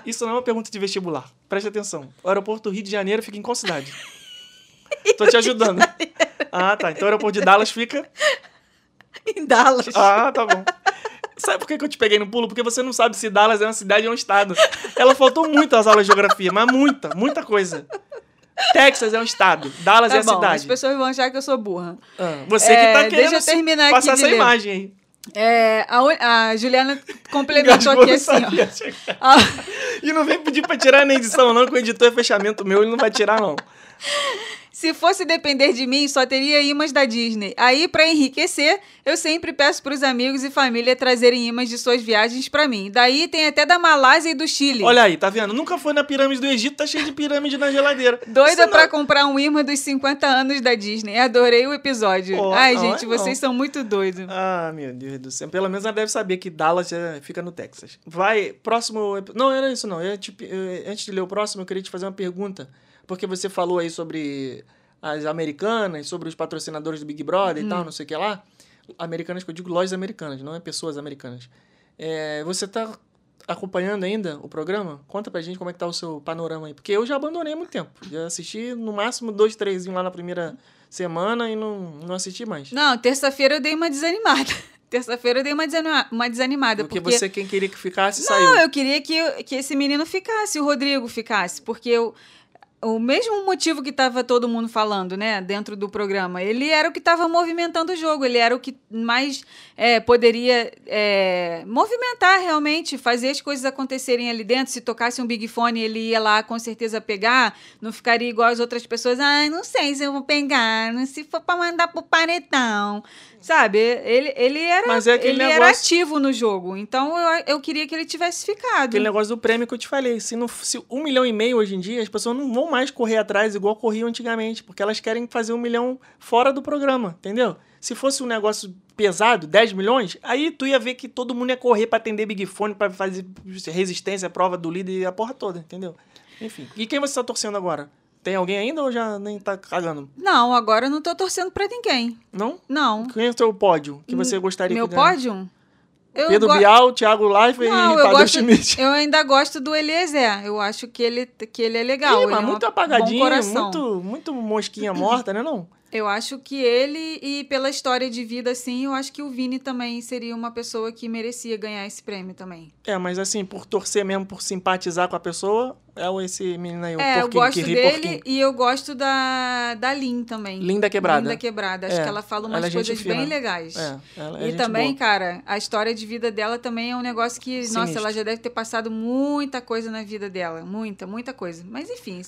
Isso não é uma pergunta de vestibular. Preste atenção. O aeroporto do Rio de Janeiro fica em qual cidade? [LAUGHS] Tô te ajudando. Ah, tá. Então o aeroporto de Dallas fica. em Dallas. Ah, tá bom. Sabe por que eu te peguei no pulo? Porque você não sabe se Dallas é uma cidade ou um estado. Ela faltou muito às aulas de geografia, mas muita, muita coisa. Texas é um estado, Dallas Tá é a bom, cidade. as pessoas vão achar que eu sou burra. Ah, você É, que tá querendo deixa eu terminar aqui passar de essa ler. imagem aí. É, a, a Juliana complementou aqui assim, ó. Ah, E não vem pedir pra tirar na edição, não, que o editor é fechamento meu, ele não vai tirar, não. Se fosse depender de mim, só teria imãs da Disney. Aí, pra enriquecer, eu sempre peço pros amigos e família trazerem imãs de suas viagens pra mim. Daí tem até da Malásia e do Chile. Olha aí, tá vendo? Nunca foi na pirâmide do Egito, tá cheio de pirâmide na geladeira. Doida não- comprar um imã dos 50 anos da Disney. Adorei o episódio. Oh, Ai, não, gente, é vocês não. são muito doidos. Ah, meu Deus do céu. Pelo menos ela deve saber que Dallas é- fica no Texas. Vai, próximo. Não, era isso não. Eu te eu- antes de ler o próximo, eu queria te fazer uma pergunta. Porque você falou aí sobre as americanas, sobre os patrocinadores do Big Brother e Hum. tal, não sei o que lá. Americanas, que eu digo lojas americanas, não é pessoas americanas. É, você tá acompanhando ainda o programa? Conta pra gente como é que tá o seu panorama aí. Porque eu já abandonei há muito tempo. Já assisti no máximo dois, três lá na primeira semana e não, não assisti mais. Não, terça-feira eu dei uma desanimada. [LAUGHS] Terça-feira eu dei uma, desanima- uma desanimada. Porque, porque você, quem queria que ficasse, Não, saiu. eu queria que, que esse menino ficasse, o Rodrigo ficasse, porque eu, o mesmo motivo que estava todo mundo falando, né, dentro do programa, ele era o que estava movimentando o jogo, ele era o que mais é, poderia é, movimentar realmente, fazer as coisas acontecerem ali dentro. Se tocasse um Big Fone, ele ia lá com certeza pegar, não ficaria igual as outras pessoas, ai, não sei se eu vou pegar, não se for para mandar pro paredão. Sabe, ele, ele era, é ele era negócio- ativo no jogo. Então eu, eu queria que ele tivesse ficado. Aquele negócio do prêmio que eu te falei. Se, não, se um milhão e meio hoje em dia, as pessoas não vão mais correr atrás igual corriam antigamente. Porque elas querem fazer um milhão fora do programa, entendeu? Se fosse um negócio pesado, 10 milhões, aí tu ia ver que todo mundo ia correr pra atender Big Fone, pra fazer resistência, prova do líder e a porra toda, entendeu? Enfim. E quem você tá torcendo agora? Tem alguém ainda ou já nem tá cagando? Não, agora eu não tô torcendo pra ninguém. Não? Não. Quem é o teu pódio que você gostaria Meu que ganhasse? pódio? Eu Pedro go- Bial, Thiago Leifert Não, e eu, Tadeu gosto, Schmidt. eu ainda gosto do Eliezer. Eu acho que ele, que ele é legal. Ih, ele mas é muito apagadinho, muito, muito mosquinha morta, né não? Eu acho que ele, e pela história de vida, assim, eu acho que o Vini também seria uma pessoa que merecia ganhar esse prêmio também. É, mas assim, por torcer mesmo, por simpatizar com a pessoa, é esse menino aí, o é, eu porquinho, gosto que ri dele porquinho. e eu gosto da, da Lin também. Linda Quebrada. Linda Quebrada. Acho É, que ela fala umas ela é coisas fina. bem legais. É, ela é E também, boa. cara, a história de vida dela também é um negócio que, nossa, Sinistro. ela já deve ter passado muita coisa na vida dela. Muita, muita coisa. Mas enfim.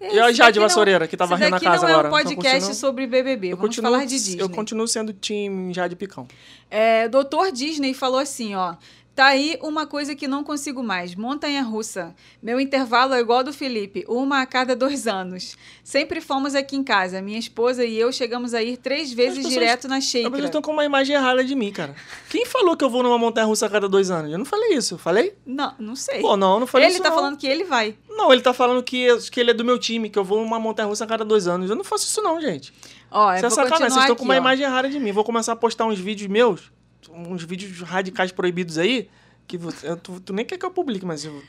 E a Jade Vassoureira, que tá esse varrendo a daqui casa não é agora. um podcast sobre BBB. Eu Vamos continuo, falar de Disney. eu continuo sendo time Jade Picão. É, Doutor Disney falou assim, ó. Tá aí uma coisa que não consigo mais. Montanha russa. Meu intervalo é igual ao do Felipe, uma a cada dois anos. Sempre fomos aqui em casa. Minha esposa e eu chegamos a ir três vezes pessoas- direto na As pessoas Shaker. estão com uma imagem errada de mim, cara. Quem falou que eu vou numa montanha russa a cada dois anos? Eu não falei isso. Falei? Não, não sei. Pô, não, eu não falei ele isso. tá não. falando que ele vai. Não, ele tá falando que, que ele é do meu time, que eu vou numa montanha russa a cada dois anos. Eu não faço isso, não, gente. Ó, eu é sacanagem. Vocês estão com uma ó. imagem errada de mim. Vou começar a postar uns vídeos meus, uns vídeos radicais proibidos aí, que vo- eu- tu, tu nem quer que eu publique, mas eu.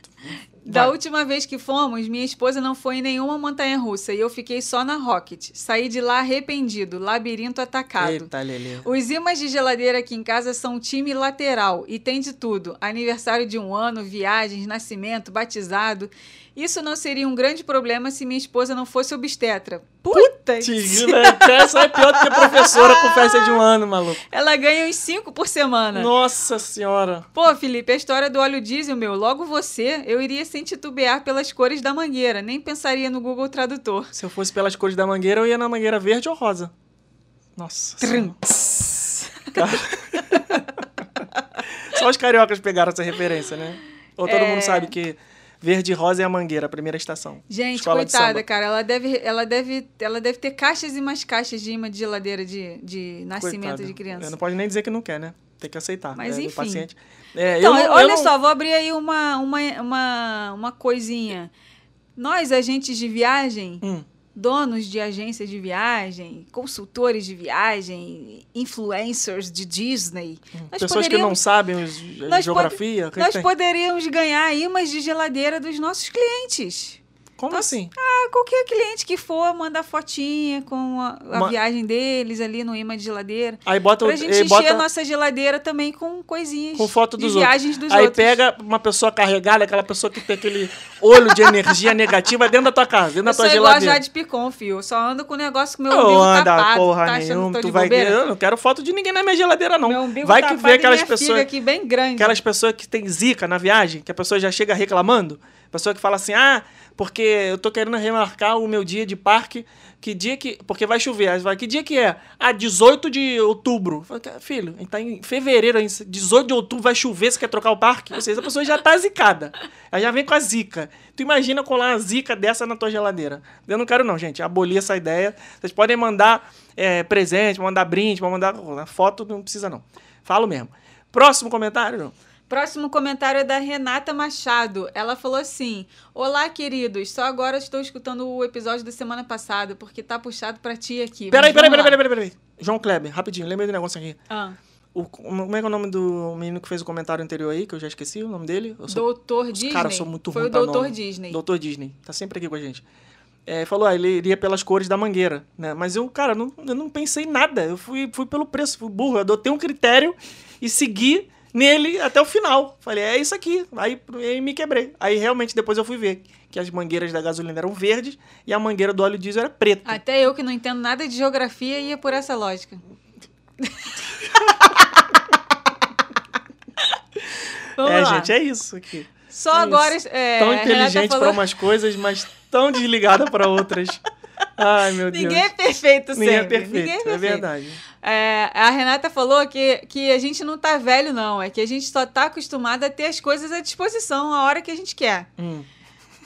Da Vai. última vez que fomos, minha esposa não foi em nenhuma montanha russa e eu fiquei só na Rocket. Saí de lá arrependido, labirinto atacado. Eita, Lelê. Os imãs de geladeira aqui em casa são time lateral e tem de tudo: aniversário de um ano, viagens, nascimento, batizado. Isso não seria um grande problema se minha esposa não fosse obstetra. Puta! Né? Essa é pior do que professora com festa de um ano, maluco. Ela ganha uns cinco por semana. Nossa senhora. Pô, Felipe, a história do óleo diesel, meu, logo você, eu iria sem titubear pelas cores da mangueira, nem pensaria no Google Tradutor. Se eu fosse pelas cores da mangueira, eu ia na mangueira verde ou rosa. Nossa. senhora. Só os cariocas pegaram essa referência, né? Ou todo É. mundo sabe que verde e rosa é a mangueira, a primeira estação. Gente, Escola coitada, cara, ela deve, ela, deve, ela deve ter caixas e mais caixas de imã de geladeira de, de nascimento Coitada. de criança. Não pode nem dizer que não quer, né? Tem que aceitar. Mas é, do enfim. Paciente. É, Então, eu não- eu olha não- só, vou abrir aí uma, uma, uma, uma coisinha. Nós, agentes de viagem, Hum. Donos de agências de viagem, consultores de viagem, influencers de Disney, nós Pessoas que não sabem os- nós geografia. que nós poderíamos ganhar imãs de geladeira dos nossos clientes. Como assim? Ah, qualquer cliente que for mandar fotinha com a, a Uma- viagem deles ali no imã de geladeira. Aí bota, o- Pra gente encher bota a nossa geladeira também com coisinhas com foto de dos viagens outros. dos Aí outros. pega uma pessoa carregada, aquela pessoa que tem aquele olho de energia negativa dentro da tua casa, dentro da Eu sou tua igual a geladeira. Jade Picon, filho. Eu só ando com o negócio com meu Não umbigo anda tapado. porra tá nenhuma, que tu de vai bobeira? Eu não quero foto de ninguém na minha geladeira, não. Meu umbigo vai que vê aquelas pessoas. aqui bem grande. Aquelas pessoas que tem zica na viagem, que a pessoa já chega reclamando. Pessoa que fala assim, ah, porque eu tô querendo remarcar o meu dia de parque, que dia que... Porque vai chover. Aí vai, que dia que é? Ah, 18 de outubro. Falo, "Cara, Filho, a gente tá em fevereiro, ainda, 18 de outubro vai chover, você quer trocar o parque? Ou seja, a pessoa já tá zicada. Ela já vem com a zica. Tu imagina colar uma zica dessa na tua geladeira. Eu não quero não, gente. Abolir essa ideia. Vocês podem mandar é, presente, mandar brinde, mandar foto, não precisa não. Falo mesmo. Próximo comentário. Próximo comentário é da Renata Machado. Ela falou assim: Olá, queridos. Só agora estou escutando o episódio da semana passada, porque tá puxado pra ti aqui. Peraí, peraí, peraí, peraí, peraí. João Kleber, rapidinho, lembrei do negócio aqui. Ah, O, como é que é o nome do menino que fez o comentário anterior aí, que eu já esqueci o nome dele? Eu sou, Doutor Disney. cara, eu sou muito Foi ruim o pra Doutor. Disney. Doutor Disney. Tá sempre aqui com a gente. É, falou, ah, ele iria pelas cores da mangueira, né? Mas eu, cara, não, eu não pensei em nada. Eu fui, fui pelo preço, fui burro. Eu adotei um critério e segui nele até o final. Falei, é isso aqui. Aí, aí me quebrei. Aí realmente depois eu fui ver que as mangueiras da gasolina eram verdes e a mangueira do óleo diesel era preta. Até eu que não entendo nada de geografia ia por essa lógica. [LAUGHS] É, lá. gente, é isso aqui. Só é agora. É, tão inteligente falou- para umas coisas, mas tão desligada para outras. [LAUGHS] Ai, meu Deus. Ninguém é perfeito sempre. Ninguém é perfeito, Ninguém é é perfeito. verdade. É, a Renata falou que, que a gente não tá velho, não. É que a gente só tá acostumado a ter as coisas à disposição a hora que a gente quer. Hum.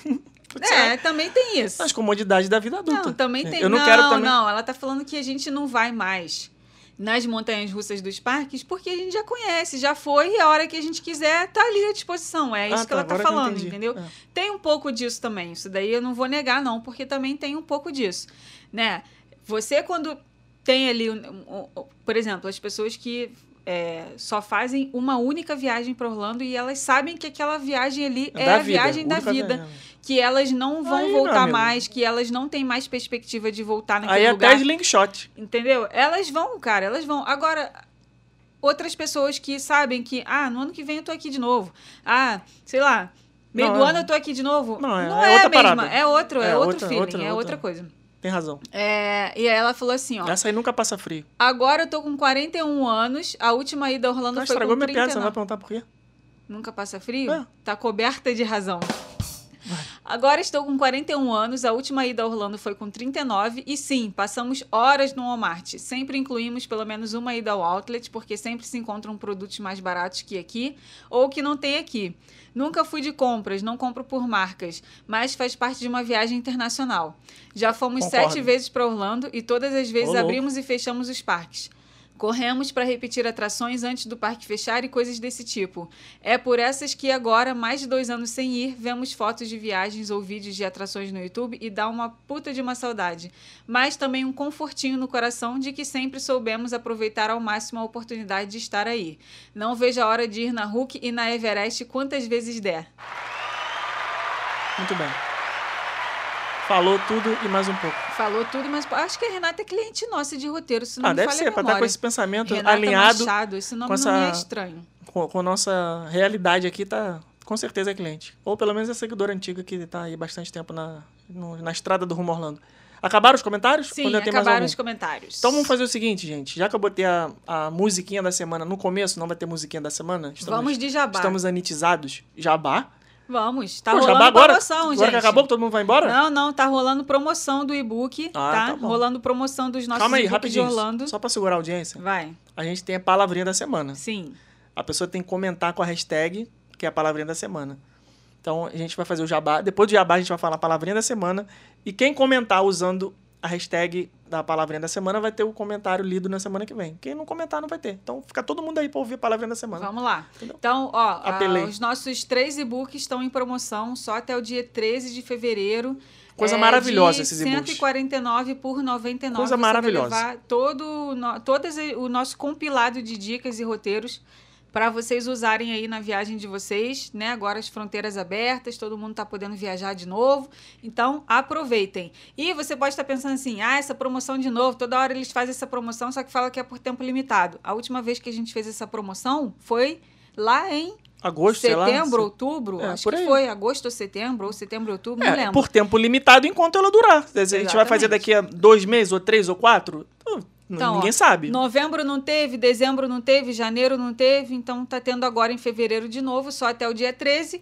[LAUGHS] É, também tem isso. As comodidades da vida adulta. Não, também tem. Eu não, não, quero também. não, ela tá falando que a gente não vai mais nas montanhas russas dos parques porque a gente já conhece, já foi e a hora que a gente quiser tá ali à disposição. É isso Ah, que ela tá que eu falando, entendeu? É. Tem um pouco disso também. Isso daí eu não vou negar, não, porque também tem um pouco disso. Né? Você, quando tem ali, por exemplo, as pessoas que é, só fazem uma única viagem para Orlando e elas sabem que aquela viagem ali é Da a vida, viagem da vida. viagem. que elas não vão Aí, voltar mais, que elas não têm mais perspectiva de voltar naquele Aí é lugar. até slingshot. Entendeu? Elas vão, cara, elas vão. Agora, outras pessoas que sabem que, ah, no ano que vem eu tô aqui de novo. Ah, sei lá, meio Não, do é- ano eu tô aqui de novo. Não, é- Não é é, outra a mesma, parada. é outro, é, É outro outra- feeling, outra- é outra outra. coisa. Tem razão. É, e aí ela falou assim, ó. Essa aí nunca passa frio. Agora eu tô com 41 anos, a última ida a Orlando Não foi estragou com minha piada, 39. você não vai perguntar por quê? Nunca passa frio? É. Tá coberta de razão. Agora estou com 41 anos, a última ida a Orlando foi com 39 e sim, passamos horas no Walmart. Sempre incluímos pelo menos uma ida ao outlet, porque sempre se encontram produtos mais baratos que aqui ou que não tem aqui. Nunca fui de compras, não compro por marcas, mas faz parte de uma viagem internacional. Já fomos Concordo. sete vezes para Orlando e todas as vezes Ô, louco. abrimos e fechamos os parques. Corremos para repetir atrações antes do parque fechar e coisas desse tipo. É por essas que agora, mais de dois anos sem ir, vemos fotos de viagens ou vídeos de atrações no YouTube e dá uma puta de uma saudade. Mas também um confortinho no coração de que sempre soubemos aproveitar ao máximo a oportunidade de estar aí. Não vejo a hora de ir na Hulk e na Everest quantas vezes der. Muito bem. Falou tudo e mais um pouco. Falou tudo, mas acho que a Renata é cliente nossa de roteiro, se não Ah, me deve ser, a pra estar com esse pensamento Renata alinhado Machado, esse nome com não me é essa- estranho. com, com a nossa realidade aqui, tá com certeza é cliente. Ou pelo menos é seguidora antiga que tá aí bastante tempo na, no- na estrada do Rumo Orlando. Acabaram os comentários? Sim, mais acabaram os comentários. Então vamos fazer o seguinte, gente. Já que eu botei a, a musiquinha da semana no começo, não vai ter musiquinha da semana. Estamos, Vamos de jabá. Estamos anitizados. Jabá. Vamos, tá Pô, rolando agora? promoção, agora gente. que acabou, todo mundo vai embora? Não, não, tá rolando promoção do e-book, Ah, tá? tá rolando promoção dos nossos Calma aí, e-books de rapidinho. Orlando. Só pra segurar a audiência. Vai, A gente tem a palavrinha da semana. sim. A pessoa tem que comentar com a hashtag, que é a palavrinha da semana. Então a gente vai fazer o jabá. Depois do jabá, a gente vai falar a palavrinha da semana. E quem comentar usando a hashtag da palavrinha da semana vai ter o comentário lido na semana que vem. Quem não comentar não vai ter. Então fica todo mundo aí pra ouvir a palavrinha da semana. Vamos lá. Entendeu? Então, ó, ah, Apelei. os nossos três e-books estão em promoção só até o dia 13 de fevereiro. Coisa É, maravilhosa esses e-books. 149 por 99. Coisa maravilhosa. Todo no- todas e- o nosso compilado de dicas e roteiros para vocês usarem aí na viagem de vocês, né? Agora as fronteiras abertas, todo mundo tá podendo viajar de novo. Então, aproveitem. E você pode estar pensando assim: "Ah, essa promoção de novo, toda hora eles fazem essa promoção, só que fala que é por tempo limitado". A última vez que a gente fez essa promoção foi lá em Agosto, sei lá. setembro, outubro, É, acho que foi agosto ou setembro, ou setembro, outubro, não É, lembro. por tempo limitado enquanto ela durar. A gente vai fazer daqui a dois meses, ou três, ou quatro, uh, Então, ninguém ó, sabe. Novembro não teve, dezembro não teve, janeiro não teve, então tá tendo agora em fevereiro de novo, só até o dia 13.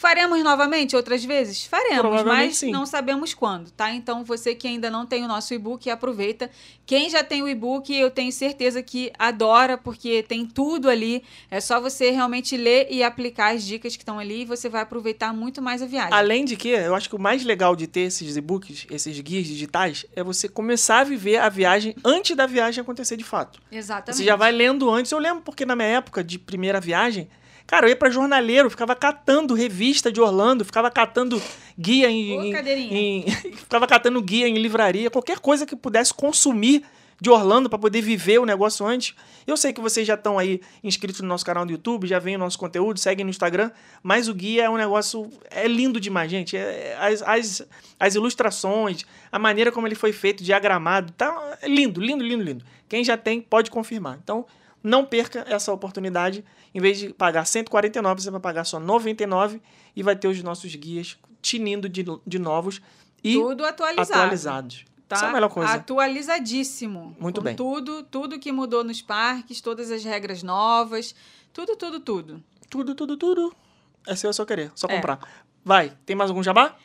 Faremos novamente outras vezes? Faremos, mas sim. não sabemos quando, tá? Então você que ainda não tem o nosso e-book, aproveita. Quem já tem o e-book, eu tenho certeza que adora, porque tem tudo ali. É só você realmente ler e aplicar as dicas que estão ali e você vai aproveitar muito mais a viagem. Além de que, eu acho que o mais legal de ter esses e-books, esses guias digitais, é você começar a viver a viagem antes da viagem acontecer de fato. Exatamente. Você já vai lendo antes. Eu lembro porque na minha época de primeira viagem, cara, eu ia pra jornaleiro, ficava catando revista de Orlando, ficava catando guia em. Ô, em- em- [LAUGHS] ficava catando guia em livraria, qualquer coisa que pudesse consumir de Orlando para poder viver o negócio antes. Eu sei que vocês já estão aí inscritos no nosso canal do YouTube, já veem o nosso conteúdo, seguem no Instagram, mas o guia é um negócio. É lindo demais, gente. É- as, as, as ilustrações, a maneira como ele foi feito, diagramado, tá é lindo, lindo, lindo, lindo. Quem já tem pode confirmar. Então, não perca essa oportunidade. Em vez de pagar 149, você vai pagar só 99 e vai ter os nossos guias tinindo de, de novos e Tudo atualizado. atualizados. Tá Isso é a melhor coisa. atualizadíssimo. Muito bem. Tudo, tudo que mudou nos parques, todas as regras novas, tudo, tudo, tudo. Tudo, tudo, tudo. Esse eu só querer, só É. comprar. Vai, tem mais algum jabá?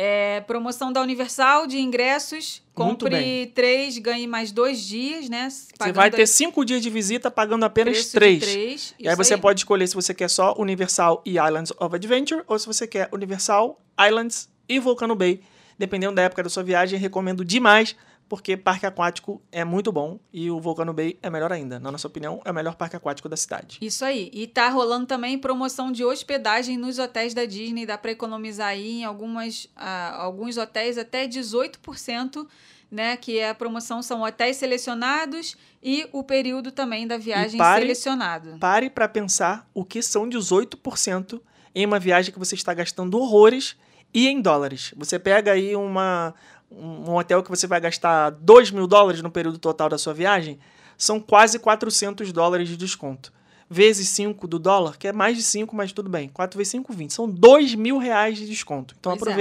É, promoção da Universal de ingressos. Compre três, ganhe mais dois dias, né? Você vai aí ter cinco dias de visita pagando apenas três. três. E aí você pode escolher se você quer só Universal e Islands of Adventure ou se você quer Universal, Islands e Volcano Bay. Dependendo da época da sua viagem, recomendo demais, porque parque aquático é muito bom e o Volcano Bay é melhor ainda. Na nossa opinião, é o melhor parque aquático da cidade. Isso aí. E tá rolando também promoção de hospedagem nos hotéis da Disney. Dá para economizar aí em algumas, ah, alguns hotéis até 18%, né? Que é a promoção são hotéis selecionados e o período também da viagem pare- selecionado. Pare para pensar o que são 18%. em uma viagem que você está gastando horrores e em dólares. Você pega aí uma, um hotel que você vai gastar 2 mil dólares no período total da sua viagem, são quase 400 dólares de desconto. Vezes 5 do dólar, que é mais de 5, mas tudo bem. 4 vezes 5, 20. São 2 mil reais de desconto. Então Pois é.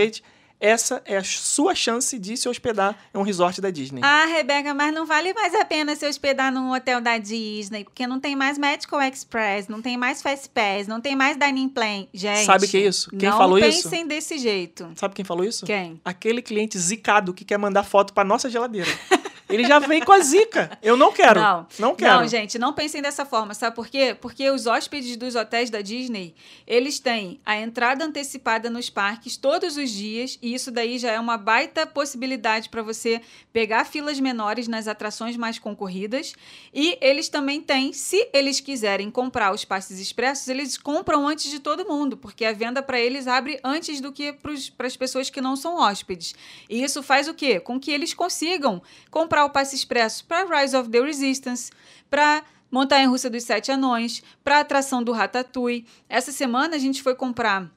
Essa é a sua chance de se hospedar em um resort da Disney. Ah, Rebeca, mas não vale mais a pena se hospedar num hotel da Disney, porque não tem mais Medical Express, não tem mais Fast Pass, não tem mais Dining Plan. Gente, Sabe o que é isso? Quem não falou isso? pensem desse jeito. Sabe quem falou isso? Quem? Aquele cliente zicado que quer mandar foto pra nossa geladeira. [LAUGHS] Ele já vem com a zica. Eu não quero. Não, Não quero. Não, gente, não pensem dessa forma, sabe por quê? Porque os hóspedes dos hotéis da Disney, eles têm a entrada antecipada nos parques todos os dias, e isso daí já é uma baita possibilidade para você pegar filas menores nas atrações mais concorridas. E eles também têm, se eles quiserem comprar os passes expressos, eles compram antes de todo mundo, porque a venda para eles abre antes do que para as pessoas que não são hóspedes. E isso faz o quê? Com que eles consigam comprar o passe expresso para Rise of the Resistance, para Montanha Russa dos Sete Anões, para a atração do Ratatouille. Essa semana a gente foi comprar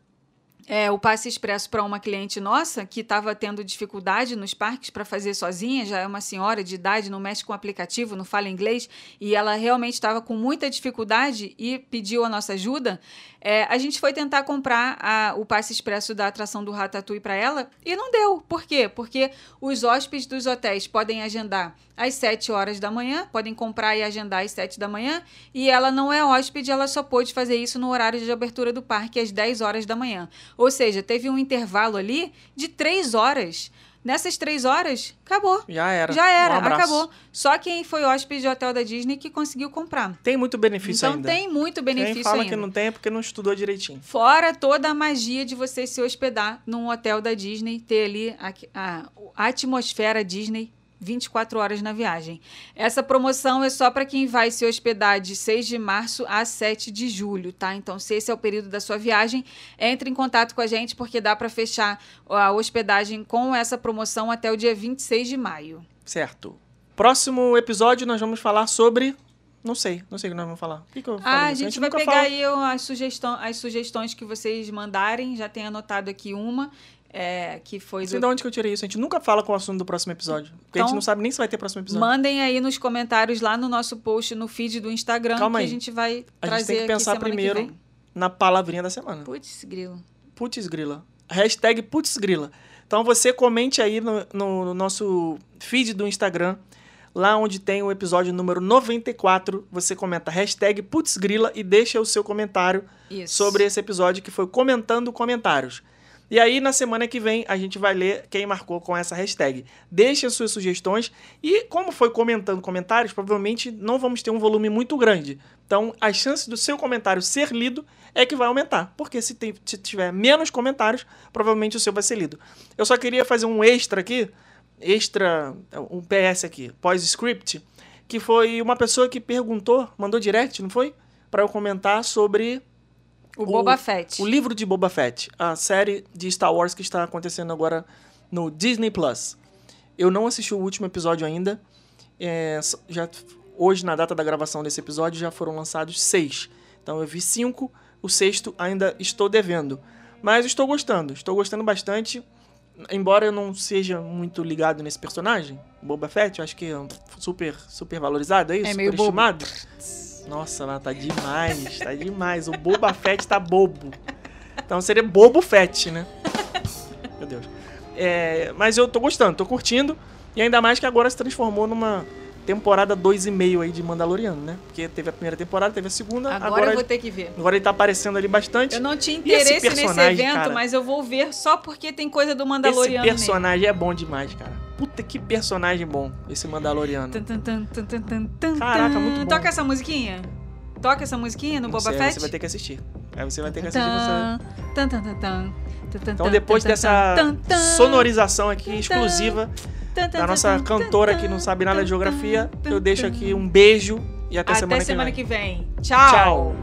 é, o passe expresso para uma cliente nossa que estava tendo dificuldade nos parques para fazer sozinha, já é uma senhora de idade, não mexe com aplicativo, não fala inglês, e ela realmente estava com muita dificuldade e pediu a nossa ajuda. É, a gente foi tentar comprar a- o passe expresso da atração do Ratatouille para ela e não deu. Por quê? Porque os hóspedes dos hotéis podem agendar às 7 horas da manhã, podem comprar e agendar às 7 da manhã, e ela não é hóspede, ela só pôde fazer isso no horário de abertura do parque às 10 horas da manhã. Ou seja, teve um intervalo ali de 3 horas. Nessas 3 horas, acabou. Já era. Já era, Um acabou. Só quem foi hóspede de hotel da Disney que conseguiu comprar. Tem muito benefício então ainda. tem muito benefício Quem fala ainda. que não tem é porque não estudou direitinho. Fora toda a magia de você se hospedar num hotel da Disney, ter ali a, a- a atmosfera Disney 24 horas na viagem. Essa promoção é só para quem vai se hospedar de 6 de março a 7 de julho, tá? Então, se esse é o período da sua viagem, entre em contato com a gente porque dá para fechar a hospedagem com essa promoção até o dia 26 de maio. Certo. Próximo episódio nós vamos falar sobre. Não sei, não sei o que nós vamos falar. O que, que eu falei? Ah, a gente, vai nunca pegar fala- aí as, sugestão, as sugestões que vocês mandarem. Já tenho anotado aqui uma, é, que foi Não do sei de onde que eu tirei isso. A gente nunca fala com o assunto do próximo episódio. Porque a gente Então, não sabe nem se vai ter próximo episódio. Mandem aí nos comentários lá no nosso post no feed do Instagram Calma que aí. a gente vai A trazer gente tem que pensar primeiro na palavrinha da semana. Putz, grilo. Putz grila. Hashtag putz grila. Então você comente aí no, no- no nosso feed do Instagram, lá onde tem o episódio número 94, você comenta hashtag putz grila e deixa o seu comentário Isso. sobre esse episódio que foi comentando comentários. E aí, na semana que vem, a gente vai ler quem marcou com essa hashtag. Deixe as suas sugestões e, como foi comentando comentários, provavelmente não vamos ter um volume muito grande. Então, as chances do seu comentário ser lido é que vai aumentar. Porque se, tem- se tiver menos comentários, provavelmente o seu vai ser lido. Eu só queria fazer um extra aqui, extra, um PS aqui, pós-script, que foi uma pessoa que perguntou, mandou direct, não foi? Para eu comentar sobre O Boba Fett. o livro de Boba Fett, a série de Star Wars que está acontecendo agora no Disney Plus. Eu não assisti o último episódio ainda. É, já, hoje, na data da gravação desse episódio, já foram lançados seis. Então eu vi cinco, o sexto ainda estou devendo. Mas estou gostando, estou gostando bastante. Embora eu não seja muito ligado nesse personagem, Boba Fett, eu acho que é super, super valorizado, é isso? É meio super estimado. Nossa, lá tá demais, tá demais. O Boba Fett tá bobo. Então seria Bobo Fett, né? Meu Deus. É, mas eu tô gostando, tô curtindo. E ainda mais que agora se transformou numa temporada 2,5 aí de Mandaloriano, né? Porque teve a primeira temporada, teve a segunda. Agora, Agora, eu vou ter que ver. agora ele tá aparecendo ali bastante. Eu não tinha esse interesse nesse evento, cara? mas eu vou ver só porque tem coisa do Esse Mandaloriano nele. personagem é bom demais, cara. Puta que personagem bom, esse Mandaloriano. Tan, tan, tan, Caraca, muito bom. Toca essa musiquinha. Toca essa musiquinha no Não Boba sei, Fett. Você vai ter que assistir. Aí você vai ter que assistir. Você... Então depois dessa sonorização aqui exclusiva da nossa cantora que não sabe nada de geografia, eu deixo aqui um beijo e até, Até semana, semana que que vem. vem. Tchau. Tchau.